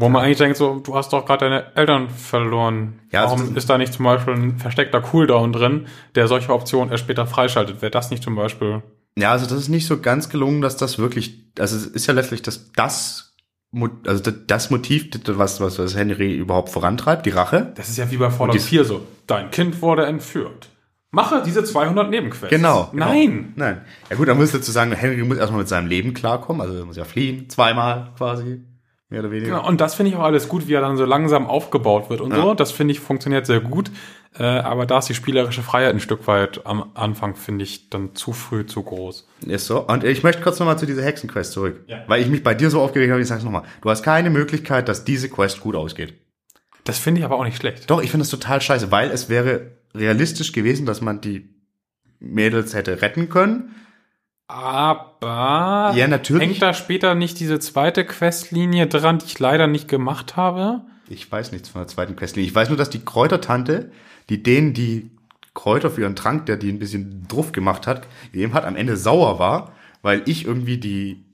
Wo man eigentlich denkt, so, du hast doch gerade deine Eltern verloren. Ja, also Warum das- ist da nicht zum Beispiel ein versteckter Cooldown drin, der solche Optionen erst später freischaltet? Wäre das nicht zum Beispiel Ja, also das ist nicht so ganz gelungen, dass das wirklich, also es ist ja letztlich das, das, also das- Motiv, was, was, was Henry überhaupt vorantreibt, die Rache. Das ist ja wie bei Fallout Und die- 4 so. Dein Kind wurde entführt. Mache diese 200 Nebenquests. Genau. genau. Nein. Nein. Ja gut, dann muss dazu sagen, Henry muss erstmal mit seinem Leben klarkommen, also er muss ja fliehen, zweimal quasi, mehr oder weniger. Genau, und das finde ich auch alles gut, wie er dann so langsam aufgebaut wird und Ja. so. Das finde ich funktioniert sehr gut. Äh, aber da ist die spielerische Freiheit ein Stück weit am Anfang, finde ich, dann zu früh zu groß. Ist so. Und ich möchte kurz nochmal zu dieser Hexenquest zurück. Ja. Weil ich mich bei dir so aufgeregt habe, ich sag's nochmal. Du hast keine Möglichkeit, dass diese Quest gut ausgeht. Das finde ich aber auch nicht schlecht. Doch, ich finde das total scheiße, weil es wäre realistisch gewesen, dass man die Mädels hätte retten können. Aber Ja, natürlich. hängt da später nicht diese zweite Questlinie dran, die ich leider nicht gemacht habe? Ich weiß nichts von der zweiten Questlinie. Ich weiß nur, dass die Kräutertante, die denen die Kräuter für ihren Trank, der die ein bisschen druff gemacht hat, gegeben hat, am Ende sauer war, weil ich irgendwie die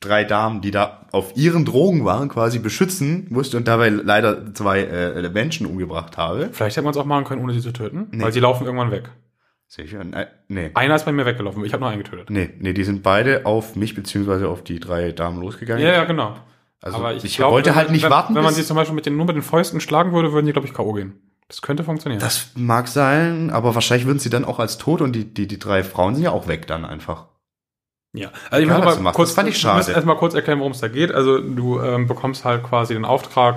drei Damen, die da auf ihren Drogen waren, quasi beschützen musste und dabei leider zwei äh, Menschen umgebracht habe. Vielleicht hätte man es auch machen können, ohne sie zu töten, Nee. weil sie laufen irgendwann weg. Sicher? Ne- Nee. Einer ist bei mir weggelaufen, ich habe nur einen getötet. Nee, nee, die sind beide auf mich beziehungsweise auf die drei Damen losgegangen. Ja, ja, genau. Also aber ich, glaub, wollte wenn halt nicht wenn, warten, Wenn man sie zum Beispiel mit den, nur mit den Fäusten schlagen würde, würden sie, glaube ich, K.O. gehen. Das könnte funktionieren. Das mag sein, aber wahrscheinlich würden sie dann auch als tot und die, die, die drei Frauen sind ja auch weg dann einfach. Ja, also ich muss mal kurz, Das fand ich schade. erstmal kurz erklären, worum es da geht. Also du ähm, bekommst halt quasi den Auftrag,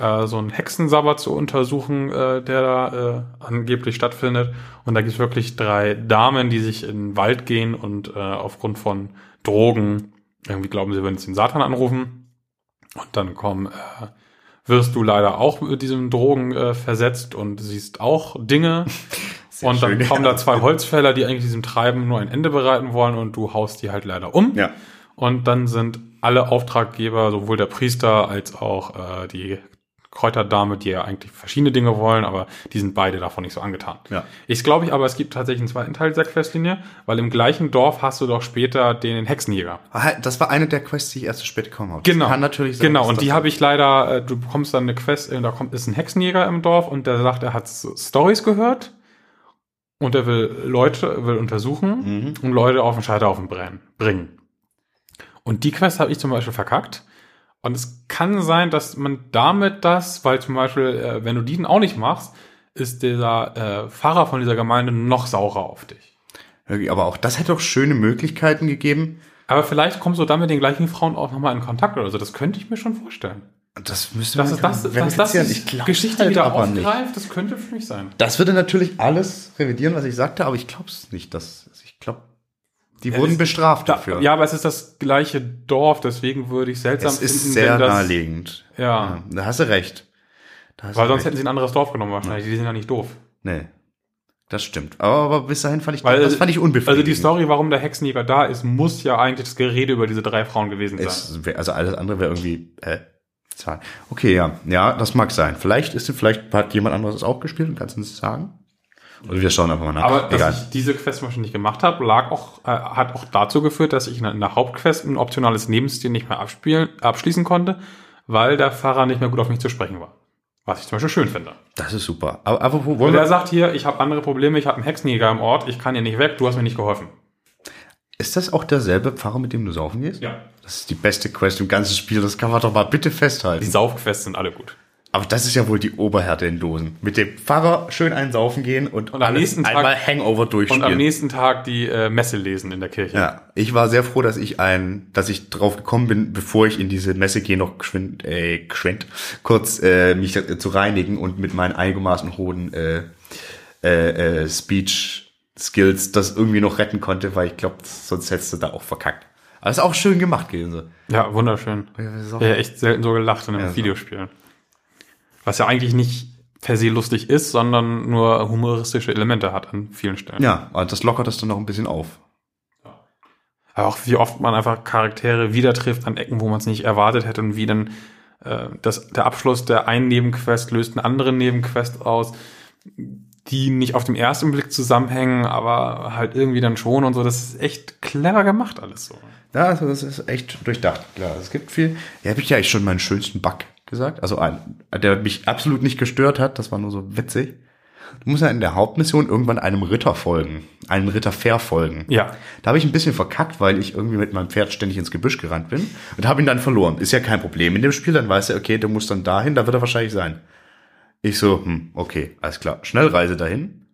äh, so einen Hexensabbat zu untersuchen, äh, der da äh, angeblich stattfindet. Und da gibt es wirklich drei Damen, die sich in den Wald gehen und äh, aufgrund von Drogen irgendwie glauben, sie würden jetzt den Satan anrufen. Und dann kommen, äh, wirst du leider auch mit diesen Drogen äh, versetzt und siehst auch Dinge. [laughs] und dann schön, kommen ja. da zwei Holzfäller, die eigentlich diesem Treiben nur ein Ende bereiten wollen und du haust die halt leider um. Ja. Und dann sind alle Auftraggeber, sowohl der Priester als auch äh, die Kräuterdame, die ja eigentlich verschiedene Dinge wollen, aber die sind beide davon nicht so angetan. Ja. Ich glaube ich aber, es gibt tatsächlich einen zweiten Teil dieser Questlinie, weil im gleichen Dorf hast du doch später den Hexenjäger. Ah, Das war eine der Quests, die ich erst zu spät bekommen habe. Das Genau. Kann natürlich sein. Genau, und die habe ich leider, äh, du bekommst dann eine Quest, äh, da kommt, ist ein Hexenjäger im Dorf und der sagt, er hat Stories gehört und er will Leute, will untersuchen Mhm. und Leute auf den Scheiterhaufen brennen, bringen. Und die Quest habe ich zum Beispiel verkackt. Und es kann sein, dass man damit das, weil zum Beispiel, äh, wenn du die auch nicht machst, ist dieser äh, Pfarrer von dieser Gemeinde noch saurer auf dich. Aber auch das hätte doch schöne Möglichkeiten gegeben. Aber vielleicht kommst du dann mit den gleichen Frauen auch nochmal in Kontakt oder so. Das könnte ich mir schon vorstellen. Das müsste man das, das verifizieren. die Ich glaub's Geschichte halt wieder aber nicht. aufgreift, das könnte für mich sein. Das würde natürlich alles revidieren, was ich sagte, aber ich glaube es nicht. Dass, ich glaube, die wurden es- bestraft Da, dafür. ja, aber es ist das gleiche Dorf, deswegen würde ich seltsam es ist finden, sehr wenn das, naheliegend. Ja. Da hast du recht. Hast Weil du sonst recht. hätten sie ein anderes Dorf genommen wahrscheinlich. Die sind ja nicht doof. Nee. Das stimmt. Aber, aber bis dahin fand ich, Weil, das fand ich unbefriedigend. Also die Story, warum der Hexenjäger da ist, muss ja eigentlich das Gerede über diese drei Frauen gewesen sein. Es also alles andere wäre irgendwie, äh. Okay, ja. Ja, das mag sein. Vielleicht ist, vielleicht hat jemand anderes es auch gespielt und kannst du uns sagen? Oder wir schauen einfach mal nach. Aber Egal. dass ich diese Quest zum Beispiel nicht gemacht habe, lag auch, äh, hat auch dazu geführt, dass ich in der- Hauptquest ein optionales Nebenstil nicht mehr abspielen, abschließen konnte, weil der Pfarrer nicht mehr gut auf mich zu sprechen war. Was ich zum Beispiel schön finde. Das ist super. Aber, aber wo Und wollen er wir, sagt hier, ich habe andere Probleme, ich habe einen Hexenjäger im Ort, ich kann hier nicht weg, du hast mir nicht geholfen. ist das auch derselbe Pfarrer, mit dem du saufen gehst? Ja. Das ist die beste Quest im ganzen Spiel. Das kann man doch mal bitte festhalten. Die Saufquests sind alle gut. Aber das ist ja wohl die Oberhärte in Dosen. Mit dem Pfarrer schön einen saufen gehen und, Und am nächsten Tag- einmal Hangover Und durchspielen. am nächsten Tag die äh, Messe lesen in der Kirche. Ja, ich war sehr froh, dass ich ein, dass ich drauf gekommen bin, bevor ich in diese Messe gehe, noch geschwind, äh, geschwind kurz äh, mich äh, zu reinigen und mit meinen einigermaßen hohen äh, äh, äh, Speech Skills das irgendwie noch retten konnte, weil ich glaube, sonst hättest du da auch verkackt. Aber ist auch schön gemacht gewesen. Ja, wunderschön. Ja, echt selten so gelacht in einem Ja, so. Was ja eigentlich nicht per se lustig ist, sondern nur humoristische Elemente hat an vielen Stellen. Ja, und das lockert das dann noch ein bisschen auf. Aber auch wie oft man einfach Charaktere wieder trifft an Ecken, wo man es nicht erwartet hätte und wie dann äh, das, der Abschluss der einen Nebenquest löst einen anderen Nebenquest aus. die nicht auf dem ersten Blick zusammenhängen, aber halt irgendwie dann schon und so. Das ist echt clever gemacht alles so. Ja, also das ist echt durchdacht. Klar, es gibt viel. Ja, habe ich ja eigentlich schon meinen schönsten Bug gesagt. Also ein, der mich absolut nicht gestört hat. Das war nur so witzig. Du musst ja in der Hauptmission irgendwann einem Ritter folgen, einem Ritter verfolgen. Ja. Da habe ich ein bisschen verkackt, weil ich irgendwie mit meinem Pferd ständig ins Gebüsch gerannt bin und habe ihn dann verloren. Ist ja kein Problem in dem Spiel, dann weiß er, okay, du musst dann dahin, da wird er wahrscheinlich sein. Ich so, hm, okay, alles klar. Schnellreise dahin.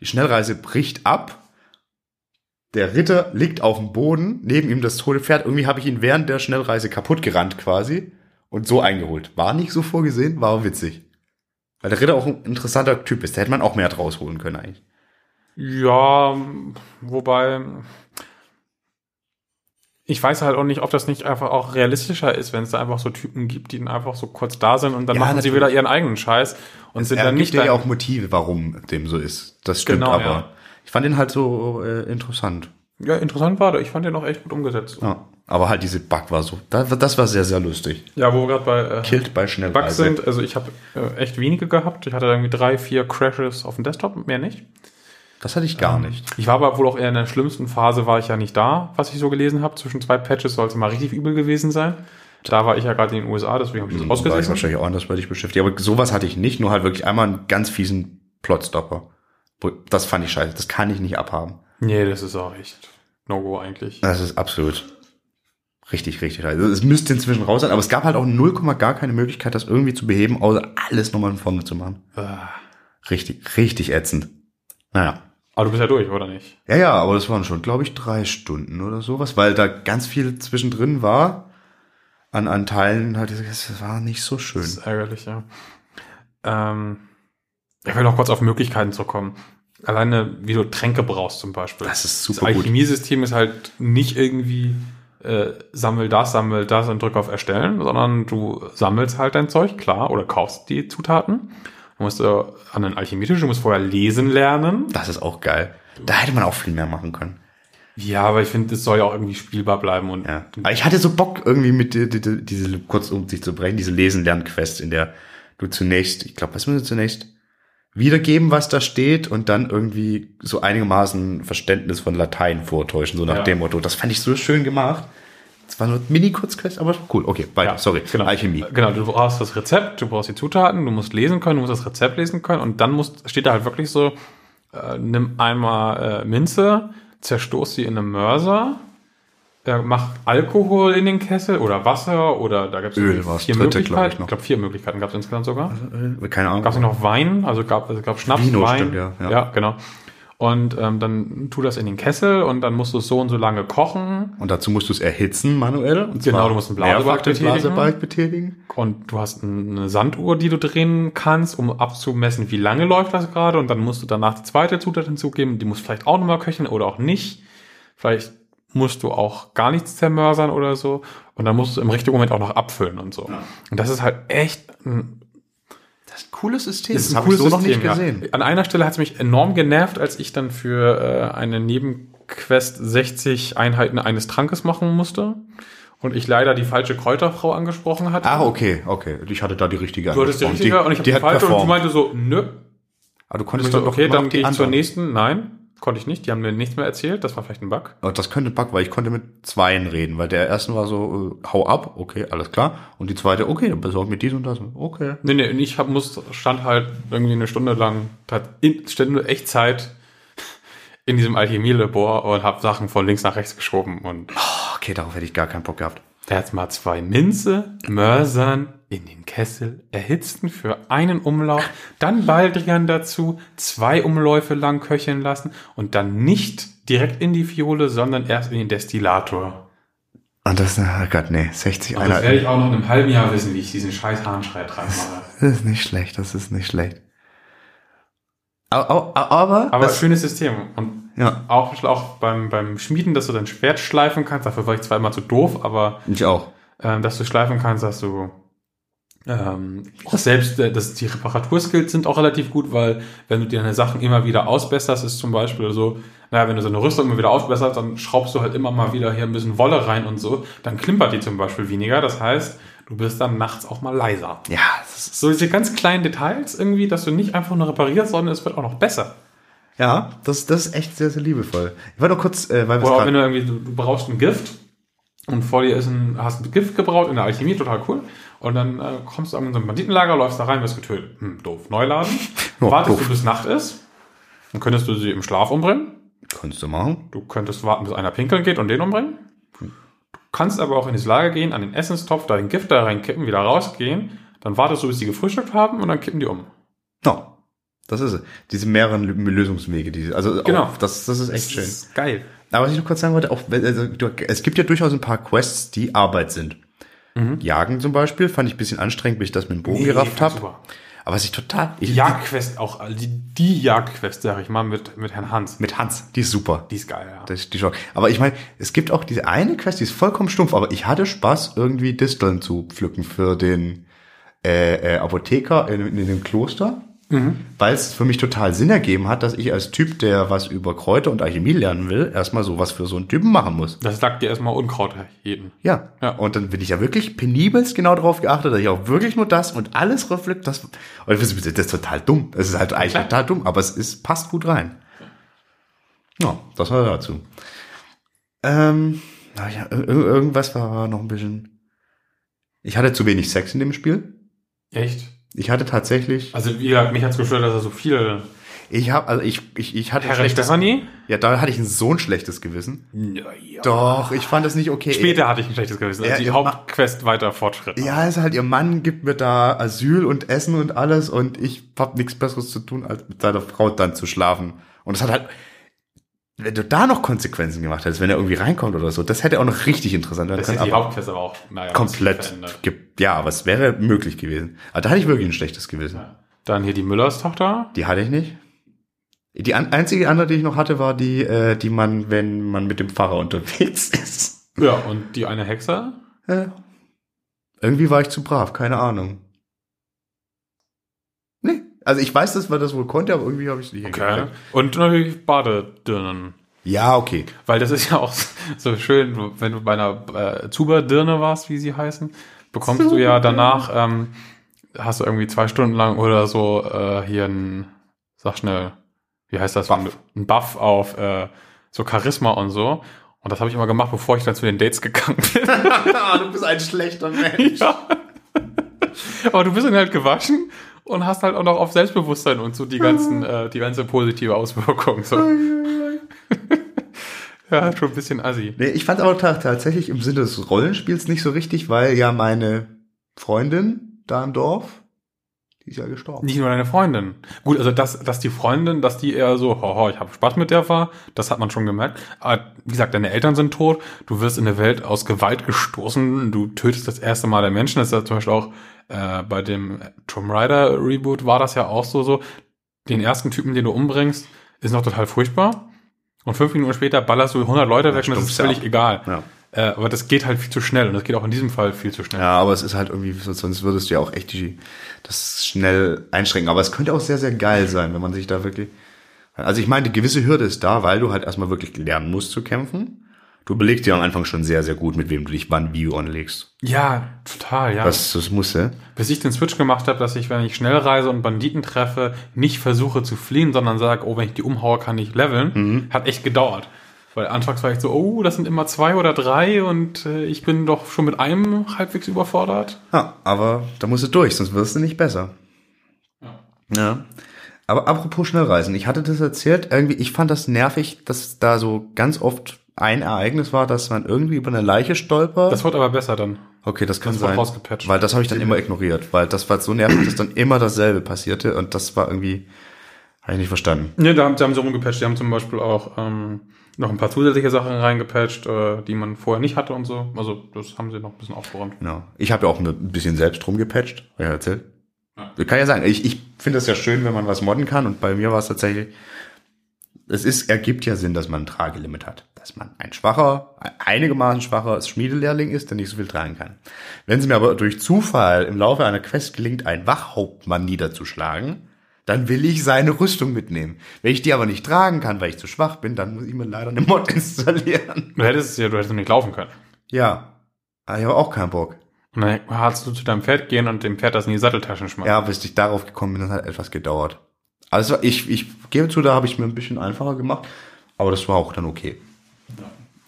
Die Schnellreise bricht ab. Der Ritter liegt auf dem Boden, neben ihm das tote Pferd. Irgendwie habe ich ihn während der Schnellreise kaputt gerannt quasi und so eingeholt. War nicht so vorgesehen, war witzig. Weil der Ritter auch ein interessanter Typ ist. Da hätte man auch mehr draus holen können eigentlich. Ja, wobei ich weiß halt auch nicht, ob das nicht einfach auch realistischer ist, wenn es da einfach so Typen gibt, die dann einfach so kurz da sind und dann Ja, machen sie natürlich. wieder ihren eigenen Scheiß und sind er dann gibt nicht dir ja dein- auch Motive, warum dem so ist. Das stimmt Genau, aber. ja. Ich fand ihn halt so äh, interessant. Ja, interessant war der. Ich fand den auch echt gut umgesetzt. Ja, Ja. Aber halt diese Bug war so. Das, das war sehr, sehr lustig. wo wir gerade bei äh, Killt bei Bugs Schnellreise. sind, also ich habe äh, echt wenige gehabt. Ich hatte irgendwie drei, vier Crashes auf dem Desktop, mehr nicht. Das hatte ich gar nicht. Ich war aber wohl auch eher in der schlimmsten Phase, war ich ja nicht da, was ich so gelesen habe. Zwischen zwei Patches soll es mal richtig übel gewesen sein. Da war ich ja gerade in den USA, deswegen habe ich das War ich ausgesetzt. wahrscheinlich auch anders bei dich beschäftigt. Aber sowas hatte ich nicht, nur halt wirklich einmal einen ganz fiesen Plotstopper. Das fand ich scheiße. Das kann ich nicht abhaben. Nee, das ist auch echt No-Go eigentlich. Das ist absolut richtig, richtig scheiße. Also Es müsste inzwischen raus sein, aber es gab halt auch 0, gar keine Möglichkeit, das irgendwie zu beheben, außer alles nochmal von vorne zu machen. Ah. Richtig, richtig ätzend. Naja. Aber du bist ja durch, oder nicht? Ja, ja, aber das waren schon, glaube ich, drei Stunden oder sowas, weil da ganz viel zwischendrin war. An, an Teilen halt, das war nicht so schön. Das ist ärgerlich, ja. Ähm, ich will noch kurz auf Möglichkeiten zurückkommen. Alleine, wie du Tränke brauchst zum Beispiel. Das ist Das super gut. Alchemiesystem ist halt nicht irgendwie äh, sammel das, sammel das und drück auf Erstellen, sondern du sammelst halt dein Zeug, klar, oder kaufst die Zutaten. Du musst äh, an den Alchemietisch, du musst vorher lesen lernen. Das ist auch geil. Da hätte man auch viel mehr machen können. Ja, aber ich finde, es soll ja auch irgendwie spielbar bleiben und Ja. Aber ich hatte so Bock, irgendwie mit die, die, diese, kurz um sich zu brechen, diese Lesen-Lernen-Quest, in der du zunächst, ich glaube, was müssen wir zunächst wiedergeben, was da steht und dann irgendwie so einigermaßen Verständnis von Latein vortäuschen, so nach Ja. dem Motto. Das fand ich so schön gemacht. Das war nur Mini-Kurzquest, aber cool. Okay, weiter. Ja, Sorry. Genau. Alchemie. Genau, du brauchst das Rezept, du brauchst die Zutaten, du musst lesen können, du musst das Rezept lesen können und dann musst, steht da halt wirklich so, äh, nimm einmal äh, Minze, zerstoß sie in einem Mörser, äh, mach Alkohol in den Kessel oder Wasser oder da Öl war's, vier dritte, Möglichkeiten. glaub ich noch. Ich glaube, vier Möglichkeiten gab es insgesamt sogar. Äh, Keine Ahnung. Gab es noch Wein, also gab es gab Schnaps, Vino, Wein. stimmt, ja, ja. ja, genau. Und ähm, dann tu das in den Kessel und dann musst du es so und so lange kochen. Und dazu musst du es erhitzen manuell. Und Genau, du musst einen Blasebalg betätigen. Blasebalg betätigen. Und du hast eine Sanduhr, die du drehen kannst, um abzumessen, wie lange läuft das gerade. Und dann musst du danach die zweite Zutat hinzugeben. Die muss vielleicht auch nochmal köcheln oder auch nicht. Vielleicht musst du auch gar nichts zermörsern oder so. Und dann musst du im richtigen Moment auch noch abfüllen und so. Und das ist halt echt ein, Das ist ein cooles System. das ist ein hab cooles ich so noch System, nicht gesehen. Ja. An einer Stelle hat es mich enorm genervt, als ich dann für äh, eine Nebenquest 60 Einheiten eines Trankes machen musste. Und ich leider die falsche Kräuterfrau angesprochen hatte. Ah, okay, okay. Ich hatte da die richtige Du hattest die richtige und ich habe die, hat falsche und du performt. meinte so, nö. Aber du Und konntest ich so, doch okay, dann noch die gehe ich zur nächsten. Nein, konnte ich nicht. Die haben mir nichts mehr erzählt. Das war vielleicht ein Bug. Aber das könnte Bug, weil ich konnte mit zweien reden, weil der ersten war so, äh, hau ab, okay, alles klar. Und die zweite, okay, dann besorg mir dies und das. Okay. Nee, nee, ich hab, muss, stand halt irgendwie eine Stunde lang, in, Stunde echt Zeit in diesem Alchemielabor und habe Sachen von links nach rechts geschoben und Okay, darauf hätte ich gar keinen Bock gehabt. Erstmal zwei Minze, Mörsern in den Kessel, erhitzten für einen Umlauf, dann Baldrian dazu, zwei Umläufe lang köcheln lassen und dann nicht direkt in die Fiole, sondern erst in den Destillator. Und das, oh Gott, nee, 60 Und das werde ich auch noch in einem halben Jahr wissen, wie ich diesen scheiß Harnschrei dran mache. Das [laughs] ist nicht schlecht, das ist nicht schlecht. Aber, aber, aber, schönes System. Und ja, auch, auch beim, beim Schmieden, dass du dein Schwert schleifen kannst, dafür war ich zwar immer zu doof, aber ich auch. ähm, dass du schleifen kannst, dass du ähm, auch selbst, äh, dass die Reparaturskills sind auch relativ gut, weil wenn du dir deine Sachen immer wieder ausbesserst, ist zum Beispiel so, naja, wenn du so eine Rüstung immer wieder ausbesserst, dann schraubst du halt immer mal wieder hier ein bisschen Wolle rein und so, dann klimpert die zum Beispiel weniger. Das heißt, Du bist dann nachts auch mal leiser. Ja, das So diese ganz kleinen Details irgendwie, dass du nicht einfach nur reparierst, sondern es wird auch noch besser. Ja, das, das ist echt sehr, sehr liebevoll. Ich wollte noch kurz, äh, weil wir Oder auch wenn du irgendwie, du, du brauchst ein Gift und vor dir ist ein, hast ein Gift gebraut in der Alchemie, total cool. Und dann äh, kommst du an so ein Banditenlager, läufst da rein, wirst getötet. Hm, doof. Neu laden. Oh, [laughs] Wartest doof. du bis Nacht ist. Dann könntest du sie im Schlaf umbringen. Kannst du machen. Du könntest warten, bis einer pinkeln geht und den umbringen. Du kannst aber auch in das Lager gehen, an den Essenstopf, da den Gift da reinkippen, wieder rausgehen. Dann wartest du, bis die gefrühstückt haben und dann kippen die um. No. Das ist es. Diese mehreren Lö- Lösungswege, die, also Genau. auch, das, das ist echt schön. ist geil. Aber was ich noch kurz sagen wollte, auch, also, es gibt ja durchaus ein paar Quests, die Arbeit sind. Jagen zum Beispiel, fand ich ein bisschen anstrengend, bis ich das mit dem Bogen Nee, gerafft habe. Aber was ich total, ich, Die Jagdquest auch, also die, die Jagdquest, sag ich mal, mit, mit Herrn Hans. mit Hans, die ist super. Die ist geil, ja. Das ist die schon. Aber ich meine, es gibt auch diese eine Quest, die ist vollkommen stumpf, aber ich hatte Spaß, irgendwie Disteln zu pflücken für den äh, äh, Apotheker in, in dem Kloster. Weil es für mich total Sinn ergeben hat, dass ich als Typ, der was über Kräuter und Alchemie lernen will, erstmal sowas für so einen Typen machen muss. Das sagt dir erstmal Unkraut jeden. Ja. Ja. Und dann bin ich ja wirklich penibelst genau darauf geachtet, dass ich auch wirklich nur das und alles reflekt, das, das ist das total dumm. Es ist halt eigentlich klar. total dumm, aber es ist, passt gut rein. Ja, das war dazu. Ähm, na ja, ir- ir- irgendwas war noch ein bisschen. Ich hatte zu wenig Sex in dem Spiel. Echt? Ich hatte tatsächlich, Also, wie gesagt, mich hat's gestört, dass er so viel. ich habe, also ich, ich, ich hatte Herr schlechtes, Stefanie? ja, da hatte ich ein so ein schlechtes Gewissen. Naja. Doch, ich fand das nicht okay. Später hatte ich ein schlechtes Gewissen, als Ja, die Hauptquest weiter fortschritt. Ja, es ist halt, ihr Mann gibt mir da Asyl und Essen und alles und ich hab nichts Besseres zu tun, als mit seiner Frau dann zu schlafen. Und es hat halt, wenn du da noch Konsequenzen gemacht hättest, wenn er irgendwie reinkommt oder so, das hätte auch noch richtig interessant werden Das können. ist die aber Hauptquest aber auch, naja, komplett, ja, aber es wäre möglich gewesen. Aber da hatte ich wirklich ein schlechtes Gewissen. Dann hier die Müllers Tochter. Die hatte ich nicht. Die an, einzige andere, die ich noch hatte, war die, äh, die man, wenn man mit dem Pfarrer unterwegs [laughs] ist. Ja, und die eine Hexe. Äh, irgendwie war ich zu brav, keine Ahnung. Also ich weiß, dass man das wohl konnte, aber irgendwie habe ich es nicht Okay. hingekriegt. Und natürlich Badedirnen. Ja, okay. Weil das ist ja auch [laughs] so schön, wenn du bei einer äh, Zuberdirne warst, wie sie heißen, bekommst du ja danach, ähm, hast du irgendwie zwei Stunden lang oder so äh, hier ein, sag schnell, wie heißt das? Buff. Ein Buff auf äh, so Charisma und so. Und das habe ich immer gemacht, bevor ich dann zu den Dates gegangen bin. [laughs] [laughs] du bist ein schlechter Mensch. ja. Aber du bist dann halt gewaschen und hast halt auch noch auf Selbstbewusstsein und so die ganzen, äh, die ganze positive Auswirkung. So. [laughs] ja, schon ein bisschen assi. Nee, ich fand aber ta- tatsächlich im Sinne des Rollenspiels nicht so richtig, weil ja meine Freundin da im Dorf, die ist ja gestorben. Nicht nur deine Freundin. Gut, also dass, dass die Freundin, dass die eher so, hoho, ich habe Spaß mit der war, das hat man schon gemerkt. Aber wie gesagt, deine Eltern sind tot, du wirst in der Welt aus Gewalt gestoßen, du tötest das erste Mal den Menschen. Das ist ja zum Beispiel auch äh, bei dem Tomb Raider Reboot war das ja auch so, so. Den ersten Typen, den du umbringst, ist noch total furchtbar. Und fünf Minuten später ballerst du 100 Leute weg und das ist völlig ab. egal. Ja. Äh, aber das geht halt viel zu schnell und das geht auch in diesem Fall viel zu schnell. Ja, aber es ist halt irgendwie, sonst würdest du ja auch echt die, das schnell einschränken. Aber es könnte auch sehr, sehr geil sein, wenn man sich da wirklich. Also ich meine, die gewisse Hürde ist da, weil du halt erstmal wirklich lernen musst zu kämpfen. Du überlegst dir am Anfang schon sehr, sehr gut, mit wem du dich wann wie anlegst. Ja, total, ja. Das, das muss ja. Bis ich den Switch gemacht habe, dass ich, wenn ich schnell reise und Banditen treffe, nicht versuche zu fliehen, sondern sage, oh, wenn ich die umhaue, kann ich leveln, hat echt gedauert. Weil anfangs war ich so, oh, das sind immer zwei oder drei und äh, ich bin doch schon mit einem halbwegs überfordert. Ja, aber da musst du durch, sonst wirst du nicht besser. Ja. Aber apropos Schnellreisen, ich hatte das erzählt, irgendwie, ich fand das nervig, dass da so ganz oft ein Ereignis war, dass man irgendwie über eine Leiche stolpert. Das wird aber besser dann. Okay, das kann Das sein. rausgepatcht. Weil das habe ich dann immer ignoriert, weil das war so nervig, dass dann immer dasselbe passierte und das war irgendwie, habe ich nicht verstanden. Ne, da haben, da haben sie rumgepatcht. Die haben zum Beispiel auch ähm, noch ein paar zusätzliche Sachen reingepatcht, äh, die man vorher nicht hatte und so. Also das haben sie noch ein bisschen aufgeräumt. Genau. Ich habe ja auch ein bisschen selbst rumgepatcht, hab ich ja erzählt. Ja. Kann ja sagen, ich, ich finde es ja schön, wenn man was modden kann und bei mir war es tatsächlich, es ist, ergibt ja Sinn, dass man ein Tragelimit hat. Dass man ein schwacher, einigermaßen schwacher Schmiedelehrling ist, der nicht so viel tragen kann. Wenn es mir aber durch Zufall im Laufe einer Quest gelingt, einen Wachhauptmann niederzuschlagen, dann will ich seine Rüstung mitnehmen. Wenn ich die aber nicht tragen kann, weil ich zu schwach bin, dann muss ich mir leider eine Mod [laughs] installieren. Du hättest ja, du hättest nicht laufen können. Ja. Aber ich habe auch keinen Bock. Und dann hast du zu deinem Pferd gehen und dem Pferd das in die Satteltaschen schmeißen. Ja, bis ich darauf gekommen bin, das hat etwas gedauert. Also ich, ich gebe zu, da habe ich mir ein bisschen einfacher gemacht, aber das war auch dann okay.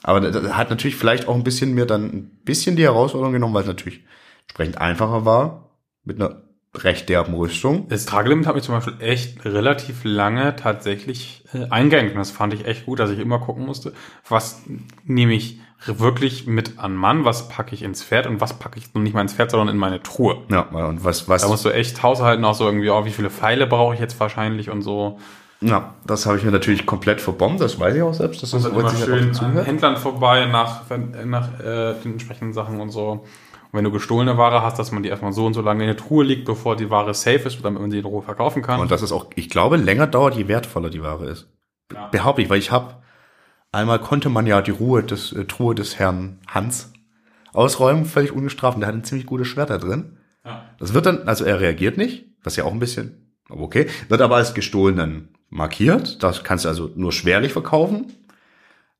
Aber das das hat natürlich vielleicht auch ein bisschen mir dann ein bisschen die Herausforderung genommen, weil es natürlich entsprechend einfacher war, mit einer recht derben Rüstung. Das Tragelimit hat mich zum Beispiel echt relativ lange tatsächlich äh, eingeengt. Und das fand ich echt gut, dass ich immer gucken musste, was nehme ich wirklich mit an Mann, was packe ich ins Pferd und was packe ich nun nicht mal ins Pferd, sondern in meine Truhe. Ja, und was, was, Da musst du echt haushalten, auch so irgendwie, oh, wie viele Pfeile brauche ich jetzt wahrscheinlich und so. ja, das habe ich mir natürlich komplett verbombt, das weiß ich auch selbst. Das ist immer schön an. Händlern vorbei nach, nach äh, den entsprechenden Sachen und so. Und wenn du gestohlene Ware hast, dass man die erstmal so und so lange in der Truhe liegt, bevor die Ware safe ist, damit man sie in Ruhe verkaufen kann. Und das ist auch, ich glaube, länger dauert, je wertvoller die Ware ist. Ja. Behaupte ich, weil ich habe einmal konnte man ja die Ruhe des äh, Truhe des Herrn Hans ausräumen, völlig ungestraft. Und der hat ein ziemlich gutes Schwert da drin. ja. Das wird dann, also er reagiert nicht, was ja auch ein bisschen, aber okay, wird aber als gestohlen dann markiert. Das kannst du also nur schwerlich verkaufen.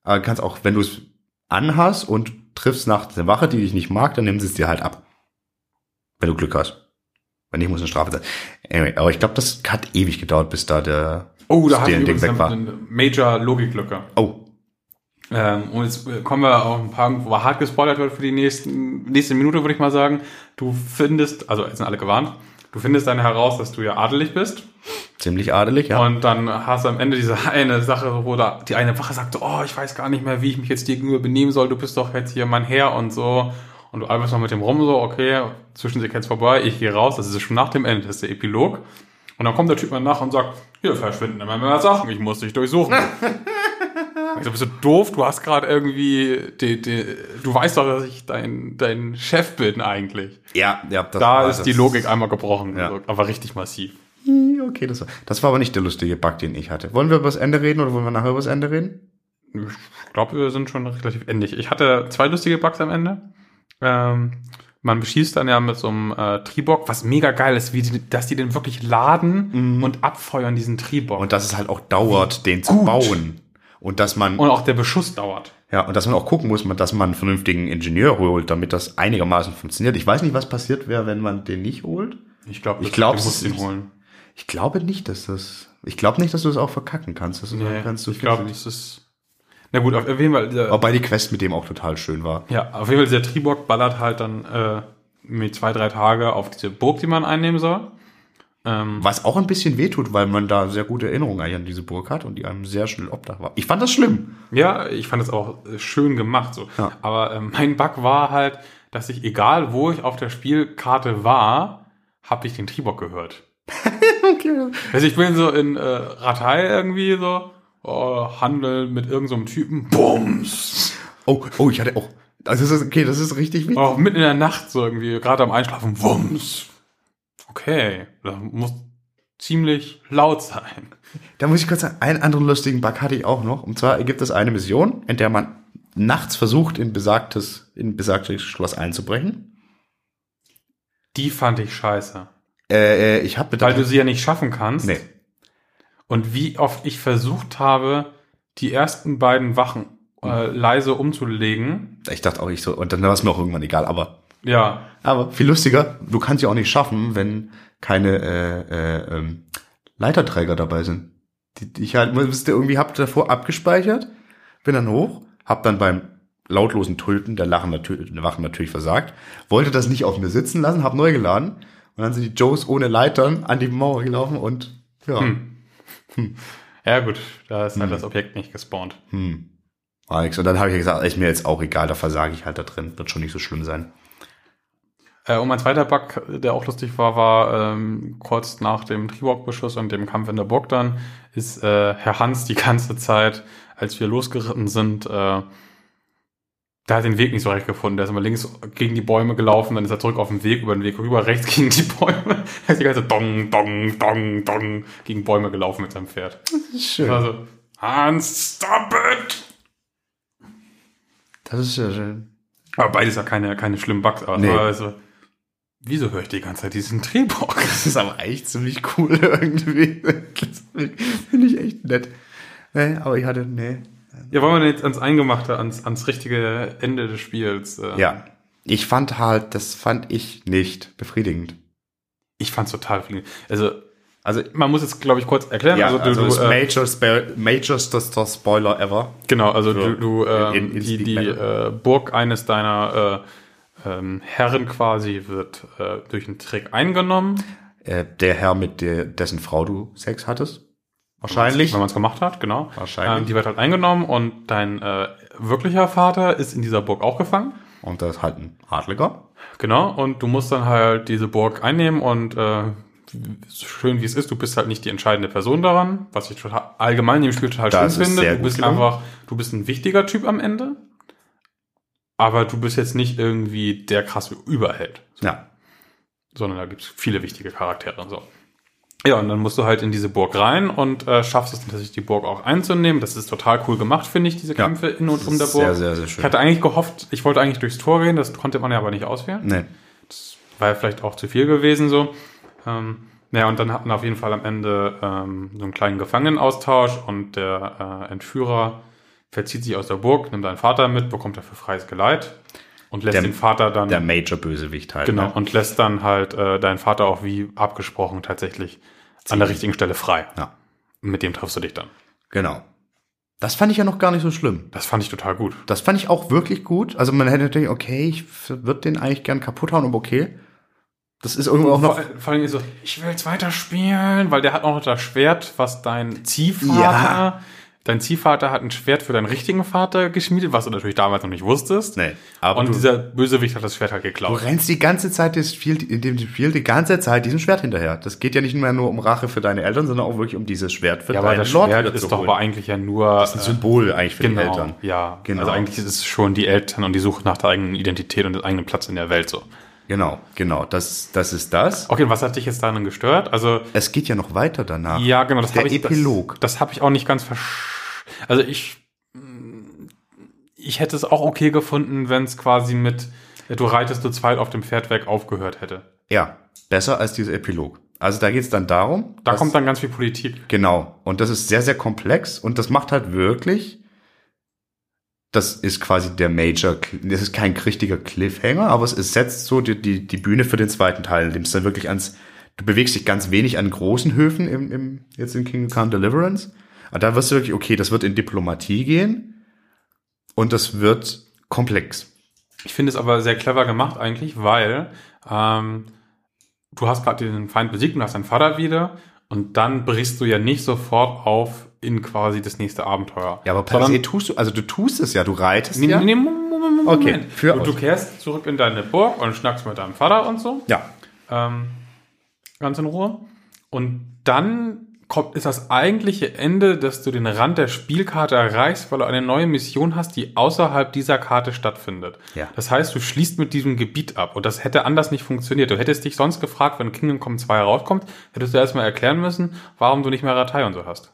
Aber kannst auch, wenn du es anhast und triffst nach der Wache, die dich nicht mag, dann nehmen sie es dir halt ab. Wenn du Glück hast. Wenn nicht, muss eine Strafe sein. Anyway, aber ich glaube, das hat ewig gedauert, bis da der Oh, da du Ding übrigens weg eine, war. eine Major Logiklücke. Oh, Ähm, und jetzt äh, kommen wir auf ein paar, wo hart gespoilert wird für die nächsten, nächste Minute, würde ich mal sagen. Du findest, also jetzt sind alle gewarnt, du findest dann heraus, dass du ja adelig bist. ziemlich adelig, ja. Und dann hast du am Ende diese [laughs] eine Sache, wo da die eine Wache sagt, oh, ich weiß gar nicht mehr, wie ich mich jetzt dir gegenüber benehmen soll, du bist doch jetzt hier mein Herr und so. Und du arbeitest noch mit dem rum, so, okay, Zwischensequenz vorbei, ich gehe raus, das ist schon nach dem Ende, das ist der Epilog. Und dann kommt der Typ mal nach und sagt, hier verschwinden immer mehr Sachen, ich muss dich durchsuchen. [laughs] ich so, bist du doof, du hast gerade irgendwie, die, die, du weißt doch, dass ich dein, dein Chef bin eigentlich. ja, ja, das Da war ist das- die Logik einmal gebrochen, Ja. aber richtig massiv. Okay, das war, das war aber nicht der lustige Bug, den ich hatte. Wollen wir über das Ende reden oder wollen wir nachher über das Ende reden? Ich glaube, wir sind schon relativ ähnlich. Ich hatte zwei lustige Bugs am Ende. Ähm, man beschießt dann ja mit so einem äh, Tribok, was mega geil ist, wie die, dass die den wirklich laden und abfeuern, diesen Tribok. Mhm. Und dass es halt auch dauert, den zu Gut. bauen. Und dass man, Und auch der Beschuss dauert. ja, und dass man auch gucken muss, dass man einen vernünftigen Ingenieur holt, damit das einigermaßen funktioniert. Ich weiß nicht, was passiert wäre, wenn man den nicht holt. Ich glaube, Ich glaub, du ist- ihn holen. Ich glaube nicht, dass das, ich glaube nicht, dass du das auch verkacken kannst. Das Nee, ganz so ich glaube, das ist. Na gut, auf jeden Fall. Der, Wobei die Quest mit dem auch total schön war. ja, auf jeden Fall, dieser Tribok ballert halt dann äh, mit zwei, drei Tage auf diese Burg, die man einnehmen soll. Ähm, Was auch ein bisschen wehtut, weil man da sehr gute Erinnerungen eigentlich an diese Burg hat und die einem sehr schnell obdach war. Ich fand das schlimm. Ja, ich fand es auch äh, schön gemacht so. Ja. Aber ähm, mein Bug war halt, dass ich, egal wo ich auf der Spielkarte war, habe ich den Tribok gehört. [laughs] Okay. Also ich bin so in äh, Ratei irgendwie so, oh, Handel mit irgendeinem so Typen, Bums. Oh, oh, ich hatte auch, also das ist, okay, das ist richtig wichtig. Auch mitten in der Nacht so irgendwie, gerade am Einschlafen, Wums. Okay, das muss ziemlich laut sein. Da muss ich kurz sagen, einen anderen lustigen Bug hatte ich auch noch. Und zwar gibt es eine Mission, in der man nachts versucht, in besagtes, in besagtes Schloss einzubrechen. Die fand ich scheiße. Äh, äh, ich habe Weil du sie ja nicht schaffen kannst. Nee. Und wie oft ich versucht habe, die ersten beiden Wachen äh, leise umzulegen. Ich dachte auch nicht so, und dann war es mir auch irgendwann egal, aber, Ja, aber viel lustiger, du kannst ja auch nicht schaffen, wenn keine äh, äh, ähm, Leiterträger dabei sind. Die, die ich halt, wisst ihr, irgendwie hab davor abgespeichert, bin dann hoch, hab dann beim lautlosen Tulpen der Lachen natürlich, der Wachen natürlich versagt, wollte das nicht auf mir sitzen lassen, hab neu geladen und dann sind die Joes ohne Leitern an die Mauer gelaufen und ja, Hm. ja gut, da ist halt das Objekt nicht gespawnt. hm, war nix. Und dann habe ich gesagt, ist mir jetzt auch egal, da versage ich halt da drin, wird schon nicht so schlimm sein. Äh, und mein zweiter Bug, der auch lustig war, war ähm, kurz nach dem Tribok-Beschuss und dem Kampf in der Burg dann, ist äh, Herr Hans die ganze Zeit, als wir losgeritten sind, äh, der hat den Weg nicht so recht gefunden. Der ist immer links gegen die Bäume gelaufen, dann ist er zurück auf den Weg, über den Weg rüber, rechts gegen die Bäume. [laughs] Er ist die ganze dong, dong, dong, dong gegen Bäume gelaufen mit seinem Pferd. Schön. Also, Hans, stop it! Das ist ja schön. Aber beides ja keine, keine schlimmen Bugs. Aber nee. also, wieso höre ich die ganze Zeit diesen Drehbock? [laughs] Das ist aber echt ziemlich cool [laughs] irgendwie. Finde ich echt nett. Nee, aber ich hatte, nee. Ja, wollen wir jetzt ans Eingemachte, ans, ans richtige Ende des Spiels? Äh, Ja. Ich fand halt, das fand ich nicht befriedigend. Ich fand's total viel. Also, Also, man muss jetzt, glaube ich, kurz erklären. ja, also, du, also du, das äh, Major, Major Spoiler ever. Genau, also So, du, du ähm, in- in die, die äh, Burg eines deiner äh, ähm, Herren quasi wird äh, durch einen Trick eingenommen. Äh, der Herr, mit der, dessen Frau du Sex hattest. Wahrscheinlich. Wenn man es gemacht hat, genau. Wahrscheinlich. Ähm, die wird halt eingenommen und dein äh, wirklicher Vater ist in dieser Burg auch gefangen. Und das ist halt ein Adliger. Genau, und du musst dann halt diese Burg einnehmen und äh, so schön wie es ist, du bist halt nicht die entscheidende Person daran, was ich total allgemein im Spiel total Das schön ist finde. Du bist gelungen. einfach, du bist ein wichtiger Typ am Ende, aber du bist jetzt nicht irgendwie der krasse Überheld, Ja. sondern da gibt es viele wichtige Charaktere und so. Ja, und dann musst du halt in diese Burg rein und äh, schaffst es tatsächlich, die Burg auch einzunehmen. Das ist total cool gemacht, finde ich, diese Ja, Kämpfe in und das um der Burg. sehr, sehr, sehr schön. Ich hatte eigentlich gehofft, ich wollte eigentlich durchs Tor gehen, das konnte man ja aber nicht auswählen Nee. war ja vielleicht auch zu viel gewesen so. Ähm, ja, und dann hatten wir auf jeden Fall am Ende ähm, so einen kleinen Gefangenenaustausch und der äh, Entführer verzieht sich aus der Burg, nimmt seinen Vater mit, bekommt dafür freies Geleit und lässt Der- den Vater dann Der Major-Bösewicht halt. genau Ne? und lässt dann halt äh, deinen Vater auch wie abgesprochen tatsächlich an der richtigen Stelle frei. Ja. Und mit dem triffst du dich dann. Genau. Das fand ich ja noch gar nicht so schlimm. Das fand ich total gut. Das fand ich auch wirklich gut. Also man hätte natürlich, okay, ich würde den eigentlich gern kaputt hauen, aber okay. Das ist irgendwo auch noch. vor, vor allem so, ich will jetzt weiterspielen, weil der hat auch noch das Schwert, was dein Ziehvater, Ja. Dein Ziehvater hat ein Schwert für deinen richtigen Vater geschmiedet, was du natürlich damals noch nicht wusstest. Nee, aber Und du, dieser Bösewicht hat das Schwert halt du geklaut. rennst die ganze Zeit das Spiel, in dem Spiel die ganze Zeit diesem Schwert hinterher. Das geht ja nicht mehr nur um Rache für deine Eltern, sondern auch wirklich um dieses Schwert für Ja, aber deinen das Lord Schwert ist doch aber eigentlich ja nur ein Symbol eigentlich für genau, die Eltern. Ja, Genau. Also eigentlich ist es schon die Eltern und die Suche nach der eigenen Identität und des eigenen Platz in der Welt so. Genau, genau. Das, das ist das. Okay, und was hat dich jetzt daran gestört? Also Es geht ja noch weiter danach. Ja, genau, das habe ich. Epilog. Das, das habe ich auch nicht ganz versch. Also ich. Ich hätte es auch okay gefunden, wenn es quasi mit du reitest zu zweit auf dem Pferd weg aufgehört hätte. Ja, besser als dieser Epilog. Also da geht es dann darum. Da dass- kommt dann ganz viel Politik. Genau. Und das ist sehr, sehr komplex und das macht halt wirklich, das ist quasi der Major, das ist kein richtiger Cliffhanger, aber es, es setzt so die, die, die Bühne für den zweiten Teil, indem es dann wirklich ans, du bewegst dich ganz wenig an großen Höfen im, im, jetzt in Kingdom Come Deliverance. Und da wirst du wirklich, okay, das wird in Diplomatie gehen und das wird komplex. Ich finde es aber sehr clever gemacht eigentlich, weil ähm, du hast gerade den Feind besiegt und hast deinen Vater wieder und dann brichst du ja nicht sofort auf in quasi das nächste Abenteuer. Ja, aber per Sondern- se tust du, also du tust es ja, du reitest Nee, ja. nee, Moment. Okay, für du, du kehrst zurück in deine Burg und schnackst mit deinem Vater und so. Ja. ähm, ganz in Ruhe. Und dann kommt, ist das eigentliche Ende, dass du den Rand der Spielkarte erreichst, weil du eine neue Mission hast, die außerhalb dieser Karte stattfindet. Ja. Das heißt, du schließt mit diesem Gebiet ab. Und das hätte anders nicht funktioniert. Du hättest dich sonst gefragt, wenn Kingdom Come 2 herauskommt, hättest du erstmal erklären müssen, warum du nicht mehr Ratei und so hast.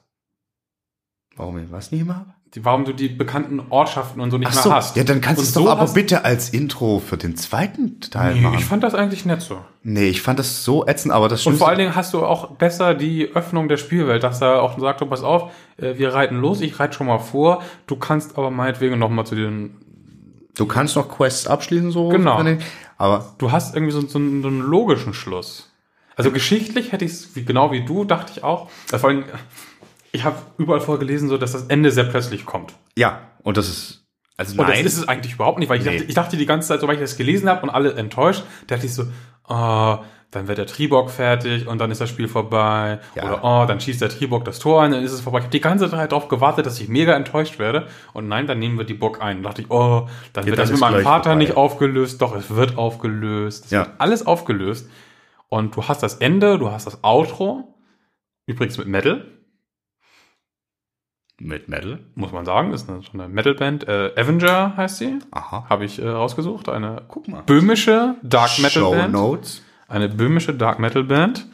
Warum ich was nicht mehr habe? Warum du die bekannten Ortschaften und so nicht Ach mehr so, hast. ja, dann kannst du es doch so aber hast- bitte als Intro für den zweiten Teil Nee, machen. ich fand das eigentlich nett so. Nee, ich fand das so ätzend, aber das Und vor allen Dingen hast du auch besser die Öffnung der Spielwelt, dass er auch sagt, oh, pass auf, äh, wir reiten los, ich reite schon mal vor, du kannst aber meinetwegen noch mal zu den, du kannst noch Quests abschließen, so. Genau. Aber du hast irgendwie so, so, einen, so einen logischen Schluss. Also geschichtlich hätte ich es, wie, genau wie du, dachte ich auch, äh, vor allem, ich habe überall vorgelesen, so, dass das Ende sehr plötzlich kommt. ja, und das ist, also Und nein, das ist es eigentlich überhaupt nicht, weil ich, Nee. dachte, ich dachte die ganze Zeit, so weil ich das gelesen habe und alle enttäuscht, dachte ich so, oh, dann wird der Tribok fertig und dann ist das Spiel vorbei. Ja. Oder oh, dann schießt der Tribok das Tor ein, dann ist es vorbei. Ich habe die ganze Zeit darauf gewartet, dass ich mega enttäuscht werde. Und nein, dann nehmen wir die Burg ein. Und dachte ich, oh, dann Ja, wird das mit meinem Vater vorbei. nicht aufgelöst. Doch, es wird aufgelöst. Es Ja. wird alles aufgelöst. Und du hast das Ende, du hast das Outro. Übrigens mit Metal, mit Metal. muss man sagen. Ist eine, so eine Metalband. Äh, Avenger heißt sie. Aha. Habe ich äh, rausgesucht. Eine Guck mal. böhmische Dark Metal Show Band. Notes. Eine böhmische Dark Metal Band,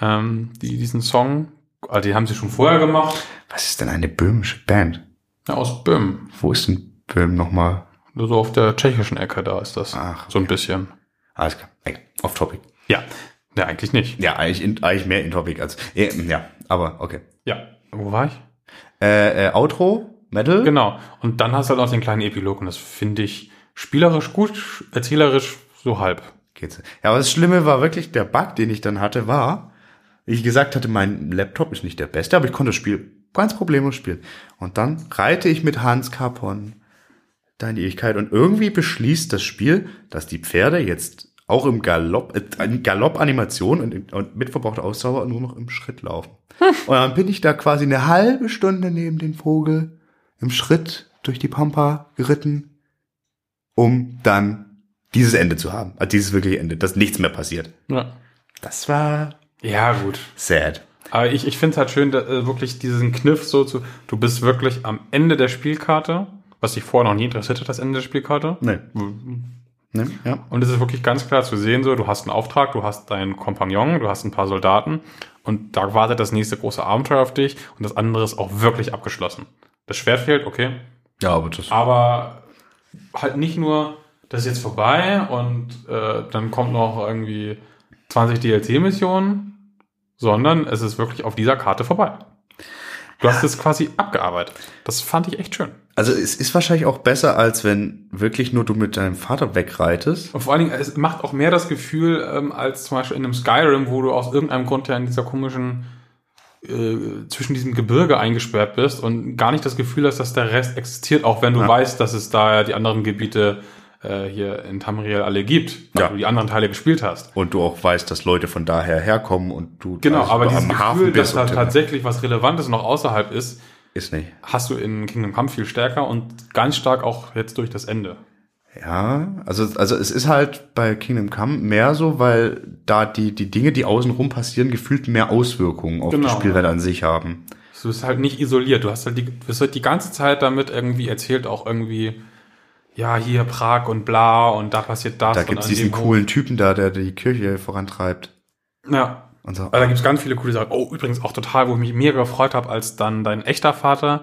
ähm, die diesen Song, also die haben sie schon vorher gemacht, Was ist denn eine böhmische Band? ja, aus Böhmen. Wo ist denn Böhm nochmal? So auf der tschechischen Ecke, da ist das. Ach, So ein bisschen. Alles klar. Ey, off topic. Ja. Ja, eigentlich nicht. Ja, eigentlich, in, eigentlich mehr in topic als, ja, aber okay. Ja. Wo war ich? Äh, äh, Outro, Metal. Genau. Und dann hast du halt noch den kleinen Epilog und das finde ich spielerisch gut, erzählerisch so halb. Geht's. Ja, aber das Schlimme war wirklich, der Bug, den ich dann hatte, war, wie ich gesagt hatte, mein Laptop ist nicht der beste, aber ich konnte das Spiel ganz problemlos spielen. Und dann reite ich mit Hans Capon da in die Ewigkeit und irgendwie beschließt das Spiel, dass die Pferde jetzt auch im Galopp, äh, in Galopp-Animation und, und mit verbrauchter Ausdauer nur noch im Schritt laufen. [laughs] und dann bin ich da quasi eine halbe Stunde neben den Vogel im Schritt durch die Pampa geritten, um dann dieses Ende zu haben. Also dieses wirkliche Ende, dass nichts mehr passiert. Ja. Das war Ja, gut. sad. Aber ich, ich finde es halt schön, da, äh, wirklich diesen Kniff so zu, du bist wirklich am Ende der Spielkarte, was dich vorher noch nie interessiert hat, das Ende der Spielkarte. Nee. Ne? Ja. Und es ist wirklich ganz klar zu sehen, so, du hast einen Auftrag, du hast deinen Kompagnon, du hast ein paar Soldaten und da wartet das nächste große Abenteuer auf dich und das andere ist auch wirklich abgeschlossen. Das Schwert fehlt, okay, Ja, aber das. aber halt nicht nur, das ist jetzt vorbei und äh, dann kommt noch irgendwie 20 DLC-Missionen, sondern es ist wirklich auf dieser Karte vorbei. Du hast es quasi abgearbeitet. Das fand ich echt schön. Also es ist wahrscheinlich auch besser, als wenn wirklich nur du mit deinem Vater wegreitest. Und vor allen Dingen, es macht auch mehr das Gefühl, ähm, als zum Beispiel in einem Skyrim, wo du aus irgendeinem Grund ja in dieser komischen, äh, zwischen diesem Gebirge eingesperrt bist und gar nicht das Gefühl hast, dass der Rest existiert, auch wenn du Ja. weißt, dass es da ja die anderen Gebiete äh, hier in Tamriel alle gibt, weil Ja. du die anderen Teile gespielt hast. Und du auch weißt, dass Leute von daher herkommen und du Genau, also aber dieses am Hafen Gefühl, dass bist da tatsächlich was Relevantes noch außerhalb ist, ist nicht. hast du in Kingdom Come viel stärker und ganz stark auch jetzt durch das Ende. Ja, also, also es ist halt bei Kingdom Come mehr so, weil da die, die Dinge, die außenrum passieren, gefühlt mehr Auswirkungen auf Genau. die Spielwelt an sich haben. Du bist halt nicht isoliert. Du hast halt die, du wirst halt die ganze Zeit damit irgendwie erzählt, auch irgendwie, ja, hier Prag und bla und da passiert das. Da gibt's diesen coolen Typen da, der die Kirche vorantreibt. Ja. Und so. Also da gibt's ganz viele coole Sachen. Oh, übrigens auch total, wo ich mich mega gefreut habe, als dann dein echter Vater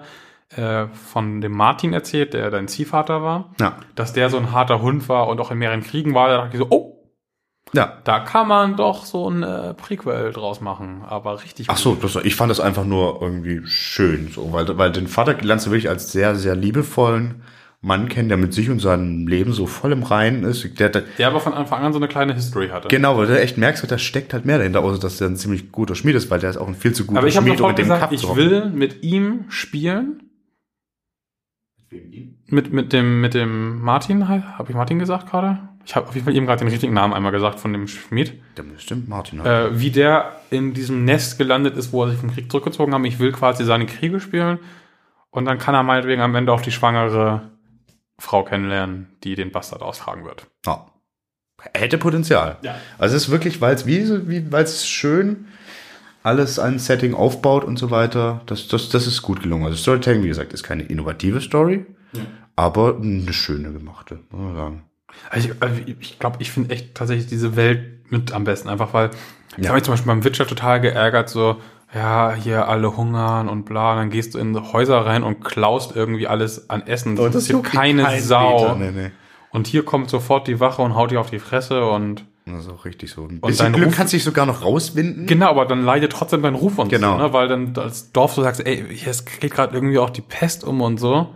äh, von dem Martin erzählt, der dein Ziehvater war, Ja. dass der so ein harter Hund war und auch in mehreren Kriegen war. Da dachte ich so, oh, Ja. da kann man doch so ein äh, Prequel draus machen. Aber richtig Ach so, das, ich fand das einfach nur irgendwie schön, so, weil, weil den Vater lernst du wirklich als sehr, sehr liebevollen Mann kennen, der mit sich und seinem Leben so voll im Reinen ist. Der, der, Der aber von Anfang an so eine kleine History hatte. genau, weil du echt merkst, da steckt halt mehr dahinter, außer dass der ein ziemlich guter Schmied ist, weil der ist auch ein viel zu guter aber ich habe Schmied, sofort dem gesagt, ich will mit ihm spielen. Mit, mit dem, mit dem Martin, habe ich Martin gesagt gerade? Ich habe auf jeden Fall eben gerade den richtigen Namen einmal gesagt von dem Schmied. Der stimmt, Martin. Äh, wie der in diesem Nest gelandet ist, wo er sich vom Krieg zurückgezogen hat. Ich will quasi seine Kriege spielen. Und dann kann er meinetwegen am Ende auch die schwangere Frau kennenlernen, die den Bastard austragen wird. Ja. Hätte Potenzial. Ja. Also es ist wirklich, weil es wie, wie weil es schön alles ein Setting aufbaut und so weiter. Das, das, das ist gut gelungen. Also Storytelling, wie gesagt, ist keine innovative Story, aber eine schöne gemachte, muss man sagen. Also ich glaube, ich, glaub, ich finde echt tatsächlich diese Welt mit am besten, einfach weil ich Ja. habe mich zum Beispiel beim Witcher total geärgert, so, ja, hier alle hungern und bla, dann gehst du in Häuser rein und klaust irgendwie alles an Essen. Das interessiert juckt keine keinen Sau. Meter. Nee, nee. Und hier kommt sofort die Wache und haut dir auf die Fresse und Das ist auch richtig so. Ein Und dein Glück Ruf- kannst dich sogar noch rauswinden. Genau, aber dann leidet trotzdem dein Ruf und Genau. so, ne? weil dann als Dorf so sagst, ey, hier es geht gerade irgendwie auch die Pest um und so.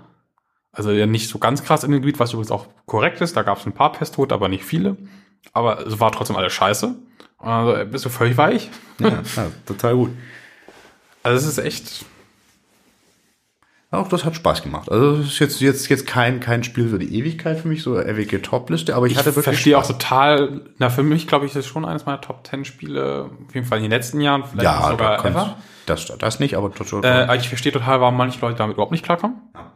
Also ja nicht so ganz krass in dem Gebiet, was übrigens auch korrekt ist. Da gab es ein paar Pesttote, aber nicht viele. Aber es war trotzdem alles scheiße. Also bist du völlig weich. Ja, ja, total gut. Also es ist echt. Auch das hat Spaß gemacht. Also das ist jetzt, jetzt, jetzt kein, kein Spiel für die Ewigkeit für mich, so eine ewige Top-Liste, aber ich, Ich hatte wirklich verstehe auch Spaß. total. Na, für mich glaube ich, das ist schon eines meiner Top 10 Spiele. Auf jeden Fall in den letzten Jahren. Vielleicht ja, sogar da ever. das, das nicht, aber total. Äh, ich verstehe total, warum manche Leute damit überhaupt nicht klarkommen. Ja.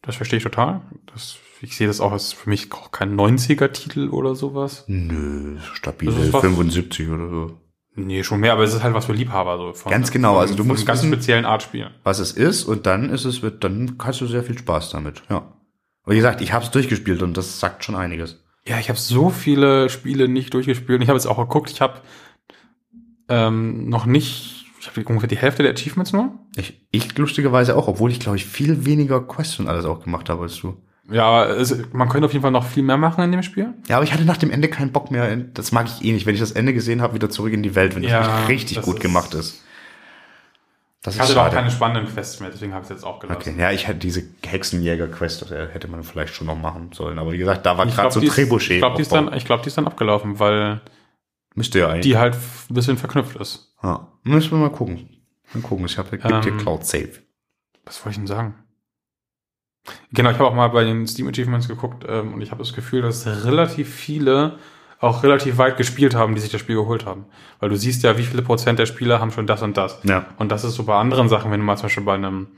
Das verstehe ich total. Das, ich sehe das auch als für mich auch kein 90er-Titel oder sowas. Nö, stabile Das ist was- 75 oder so. Nee, schon mehr, aber es ist halt was für Liebhaber. So von, Ganz genau, von, also du von musst einem ganz wissen- speziellen Art spielen. Was es ist und dann ist es, wird, dann hast du sehr viel Spaß damit, ja. Aber wie gesagt, ich habe es durchgespielt und das sagt schon einiges. Ja, ich habe so viele Spiele nicht durchgespielt. Ich habe jetzt auch geguckt, ich habe ähm, noch nicht, ich habe ungefähr die Hälfte der Achievements nur. Ich, ich lustigerweise auch, obwohl ich glaube ich viel weniger Quests und alles auch gemacht habe als du. Ja, es, man könnte auf jeden Fall noch viel mehr machen in dem Spiel. Ja, aber ich hatte nach dem Ende keinen Bock mehr. Das mag ich eh nicht, wenn ich das Ende gesehen habe, wieder zurück in die Welt, wenn Ja, das nicht richtig das gut ist- gemacht ist. Das Ich hatte doch keine spannenden Quests mehr, deswegen habe ich es jetzt auch gelassen. Okay, ja, ich hätte diese Hexenjäger-Quest, das hätte man vielleicht schon noch machen sollen. Aber wie gesagt, da war gerade glaube, so Trebuchet. ich glaub, die, ist dann- ich glaub, die ist dann abgelaufen, weil Müsste ja eigentlich. die halt ein bisschen verknüpft ist. Ja. Müssen wir mal gucken. Mal gucken, ich habe gibt Ähm, dir Cloud Save. Was wollte ich denn sagen? Genau, ich habe auch mal bei den Steam Achievements geguckt ähm, und ich habe das Gefühl, dass relativ viele auch relativ weit gespielt haben, die sich das Spiel geholt haben. Weil du siehst ja, wie viele Prozent der Spieler haben schon das und das. Ja. Und das ist so bei anderen Sachen, wenn du mal zum Beispiel bei einem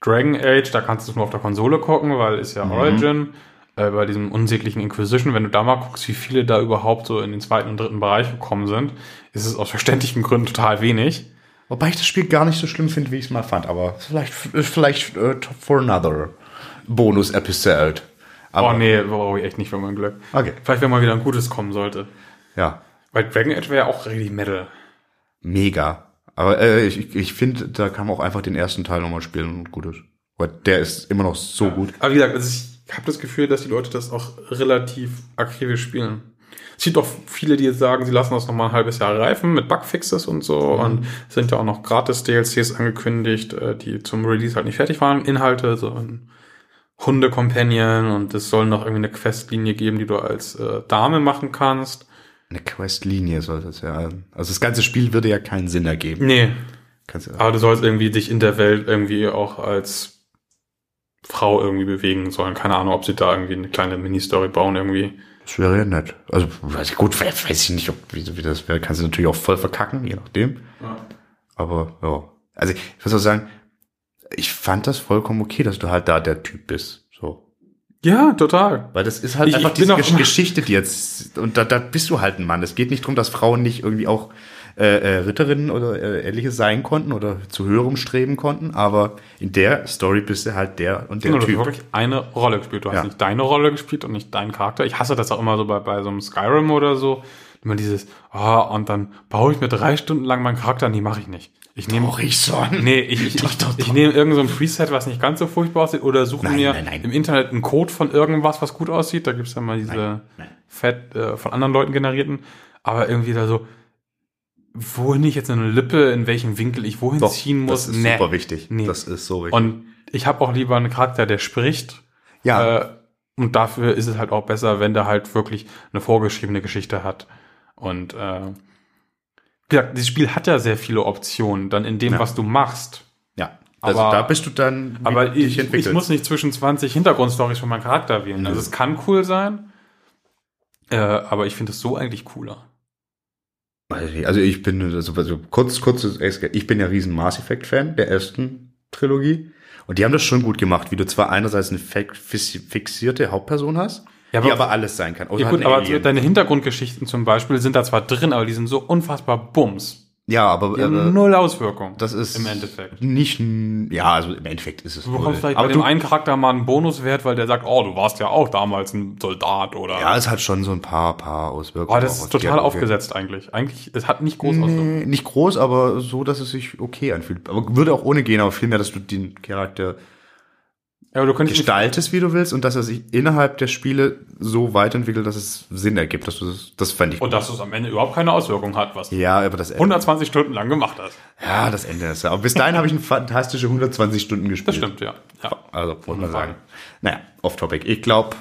Dragon Age, da kannst du es nur auf der Konsole gucken, weil ist ja Origin. Äh, bei diesem unsäglichen Inquisition, wenn du da mal guckst, wie viele da überhaupt so in den zweiten und dritten Bereich gekommen sind, ist es aus verständlichen Gründen total wenig. Wobei ich das Spiel gar nicht so schlimm finde, wie ich es mal fand. Aber vielleicht, vielleicht äh, for another Bonus-Episode. Aber oh nee, brauche ich echt nicht für mein Glück. Okay. Vielleicht, wenn mal wieder ein gutes kommen sollte. Ja, Weil Dragon Age wäre ja auch richtig Metal. mega. Aber äh, ich, ich finde, da kann man auch einfach den ersten Teil nochmal spielen und gut ist. Weil der ist immer noch so gut. Aber wie gesagt, also ich habe das Gefühl, dass die Leute das auch relativ akribisch spielen. Es gibt auch viele, die jetzt sagen, sie lassen das noch mal ein halbes Jahr reifen mit Bugfixes und so. Und es sind ja auch noch gratis DLCs angekündigt, äh, die zum Release halt nicht fertig waren. Inhalte, so ein Hunde-Companion und es soll noch irgendwie eine Questlinie geben, die du als äh, Dame machen kannst. Eine Questlinie sollte es ja. Also das ganze Spiel würde ja keinen Sinn ergeben. Nee, Kannst du, aber du sollst irgendwie dich in der Welt irgendwie auch als Frau irgendwie bewegen sollen. Keine Ahnung, ob sie da irgendwie eine kleine Mini-Story bauen irgendwie. Das wäre ja nett. Also weiß ich, gut, weiß ich nicht, ob wie, wie das wäre. Kannst du natürlich auch voll verkacken, je nachdem. Aber ja. Also ich muss auch sagen, ich fand das vollkommen okay, dass du halt da der Typ bist. So. Ja, total. Weil das ist halt Ich- einfach ich diese Gesch Geschichte, die jetzt, und da, da bist du halt ein Mann. Es geht nicht darum, dass Frauen nicht irgendwie auch äh, äh, Ritterinnen oder äh, ähnliches sein konnten oder zu höherem streben konnten, aber in der Story bist du halt der und der Genau, du hast Typ. wirklich eine Rolle gespielt. Du hast Ja. nicht deine Rolle gespielt und nicht deinen Charakter. Ich hasse das auch immer so bei, bei so einem Skyrim oder so. Immer dieses, ah, und dann baue ich mir drei Stunden lang meinen Charakter. Nee, mache ich nicht. Ich nehme, Horizont. nee, [laughs] ich, ich, Doch, ich, doch, ich doch. nehme irgend so ein Preset, was nicht ganz so furchtbar aussieht, oder suche Nein, mir nein, nein. im Internet einen Code von irgendwas, was gut aussieht. Da gibt's ja mal diese. Fett äh, von anderen Leuten generierten. Aber irgendwie da so, wohin ich jetzt eine Lippe, in welchem Winkel ich wohin Doch, ziehen muss. das ist Nee. super wichtig. Nee. Das ist so wichtig. Und ich habe auch lieber einen Charakter, der spricht. ja, Äh, und dafür ist es halt auch besser, wenn der halt wirklich eine vorgeschriebene Geschichte hat. Und äh, wie gesagt, dieses Spiel hat ja sehr viele Optionen, dann in dem, Ja. was du machst. ja. Also aber- da bist du dann, Aber ich, ich muss nicht zwischen 20 Hintergrundstories von meinem Charakter wählen. Also es kann cool sein, äh, aber ich finde es so eigentlich cooler. Also ich bin, also, also kurz, kurzes, ich bin ja riesen Mass Effect Fan der ersten Trilogie. Und die haben das schon gut gemacht, wie du zwar einerseits eine fix- fix- fixierte Hauptperson hast, Ja, die aber- aber alles sein kann. Ja halt gut, ein aber deine Hintergrundgeschichten zum Beispiel sind da zwar drin, aber die sind so unfassbar bums. Ja, aber äh, null Auswirkung. das ist im Endeffekt. nicht, ja, also im Endeffekt ist es Du bekommst vielleicht aber bei dem du, einen Charakter mal einen Bonuswert, weil der sagt, oh, du warst ja auch damals ein Soldat oder. ja, es hat schon so ein paar, paar Auswirkungen. oh, das ist total Dialoge. aufgesetzt eigentlich. Eigentlich, es hat nicht groß Auswirkungen. Nee, nicht groß, aber so, dass es sich okay anfühlt. Aber würde auch ohne gehen, aber vielmehr, dass du den Charakter Ja, aber du gestaltest, wie du willst, und dass er sich innerhalb der Spiele so weiterentwickelt, dass es Sinn ergibt. Dass du das, das fände ich und dass es am Ende überhaupt keine Auswirkung hat, was du Ja, aber das Ende. 120 Stunden lang gemacht hast. Ja, das Ende ist ja. Aber bis dahin habe ich eine fantastische 120 Stunden gespielt. Das stimmt, ja. ja. Also, muss man sagen. Naja, off-topic. Ich glaube,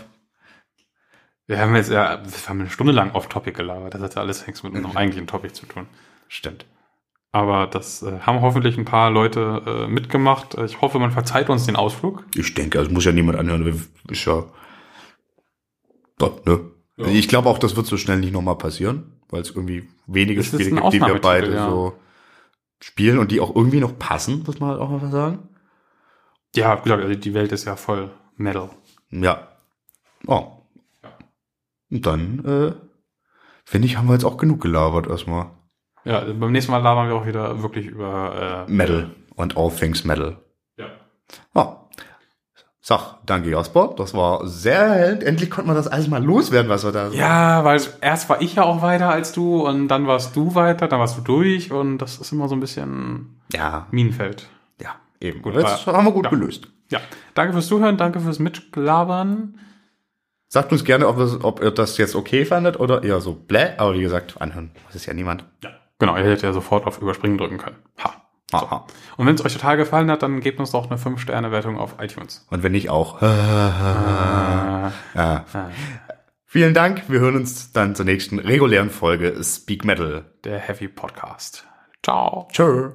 Wir haben jetzt ja, wir haben eine Stunde lang off-Topic gelabert. Das hat ja alles nichts mit unserem eigentlichen Topic zu tun. stimmt. Aber das äh, haben hoffentlich ein paar Leute äh, mitgemacht. Ich hoffe, man verzeiht uns den Ausflug. Ich denke, also muss ja niemand anhören. Ist ja. Doch, ne? Ja. Also ich glaube auch, das wird so schnell nicht nochmal passieren, weil es irgendwie wenige Das Spiele gibt, die wir beide ja. so spielen und die auch irgendwie noch passen, muss man halt auch mal sagen. Ja, wie gesagt, also die Welt ist ja voll Metal. Ja. Oh. Und dann, äh, finde ich, haben wir jetzt auch genug gelabert erstmal. Ja, beim nächsten Mal labern wir auch wieder wirklich über äh, Metal und all things Metal. Ja. Oh. Sag, danke Jasper. Das war sehr hell. Endlich konnte man das alles mal loswerden, was wir da Ja, weil erst war ich ja auch weiter als du und dann warst du weiter, dann warst du durch und das ist immer so ein bisschen Ja, Minenfeld. ja, eben. Gut, aber- haben wir gut ja. gelöst. Ja, danke fürs Zuhören, danke fürs Mitglabern. Sagt uns gerne, ob, es, ob ihr das jetzt okay fandet oder eher so bläh. Aber wie gesagt, anhören. Das ist ja niemand. Ja. Genau, ihr hättet ja sofort auf Überspringen drücken können. Ha. Aha. Und wenn es euch total gefallen hat, dann gebt uns doch eine 5-Sterne-Wertung auf iTunes. Und wenn nicht auch. [laughs] ja. Vielen Dank. Wir hören uns dann zur nächsten regulären Folge Speak Metal. Der Heavy Podcast. Ciao. Tschö.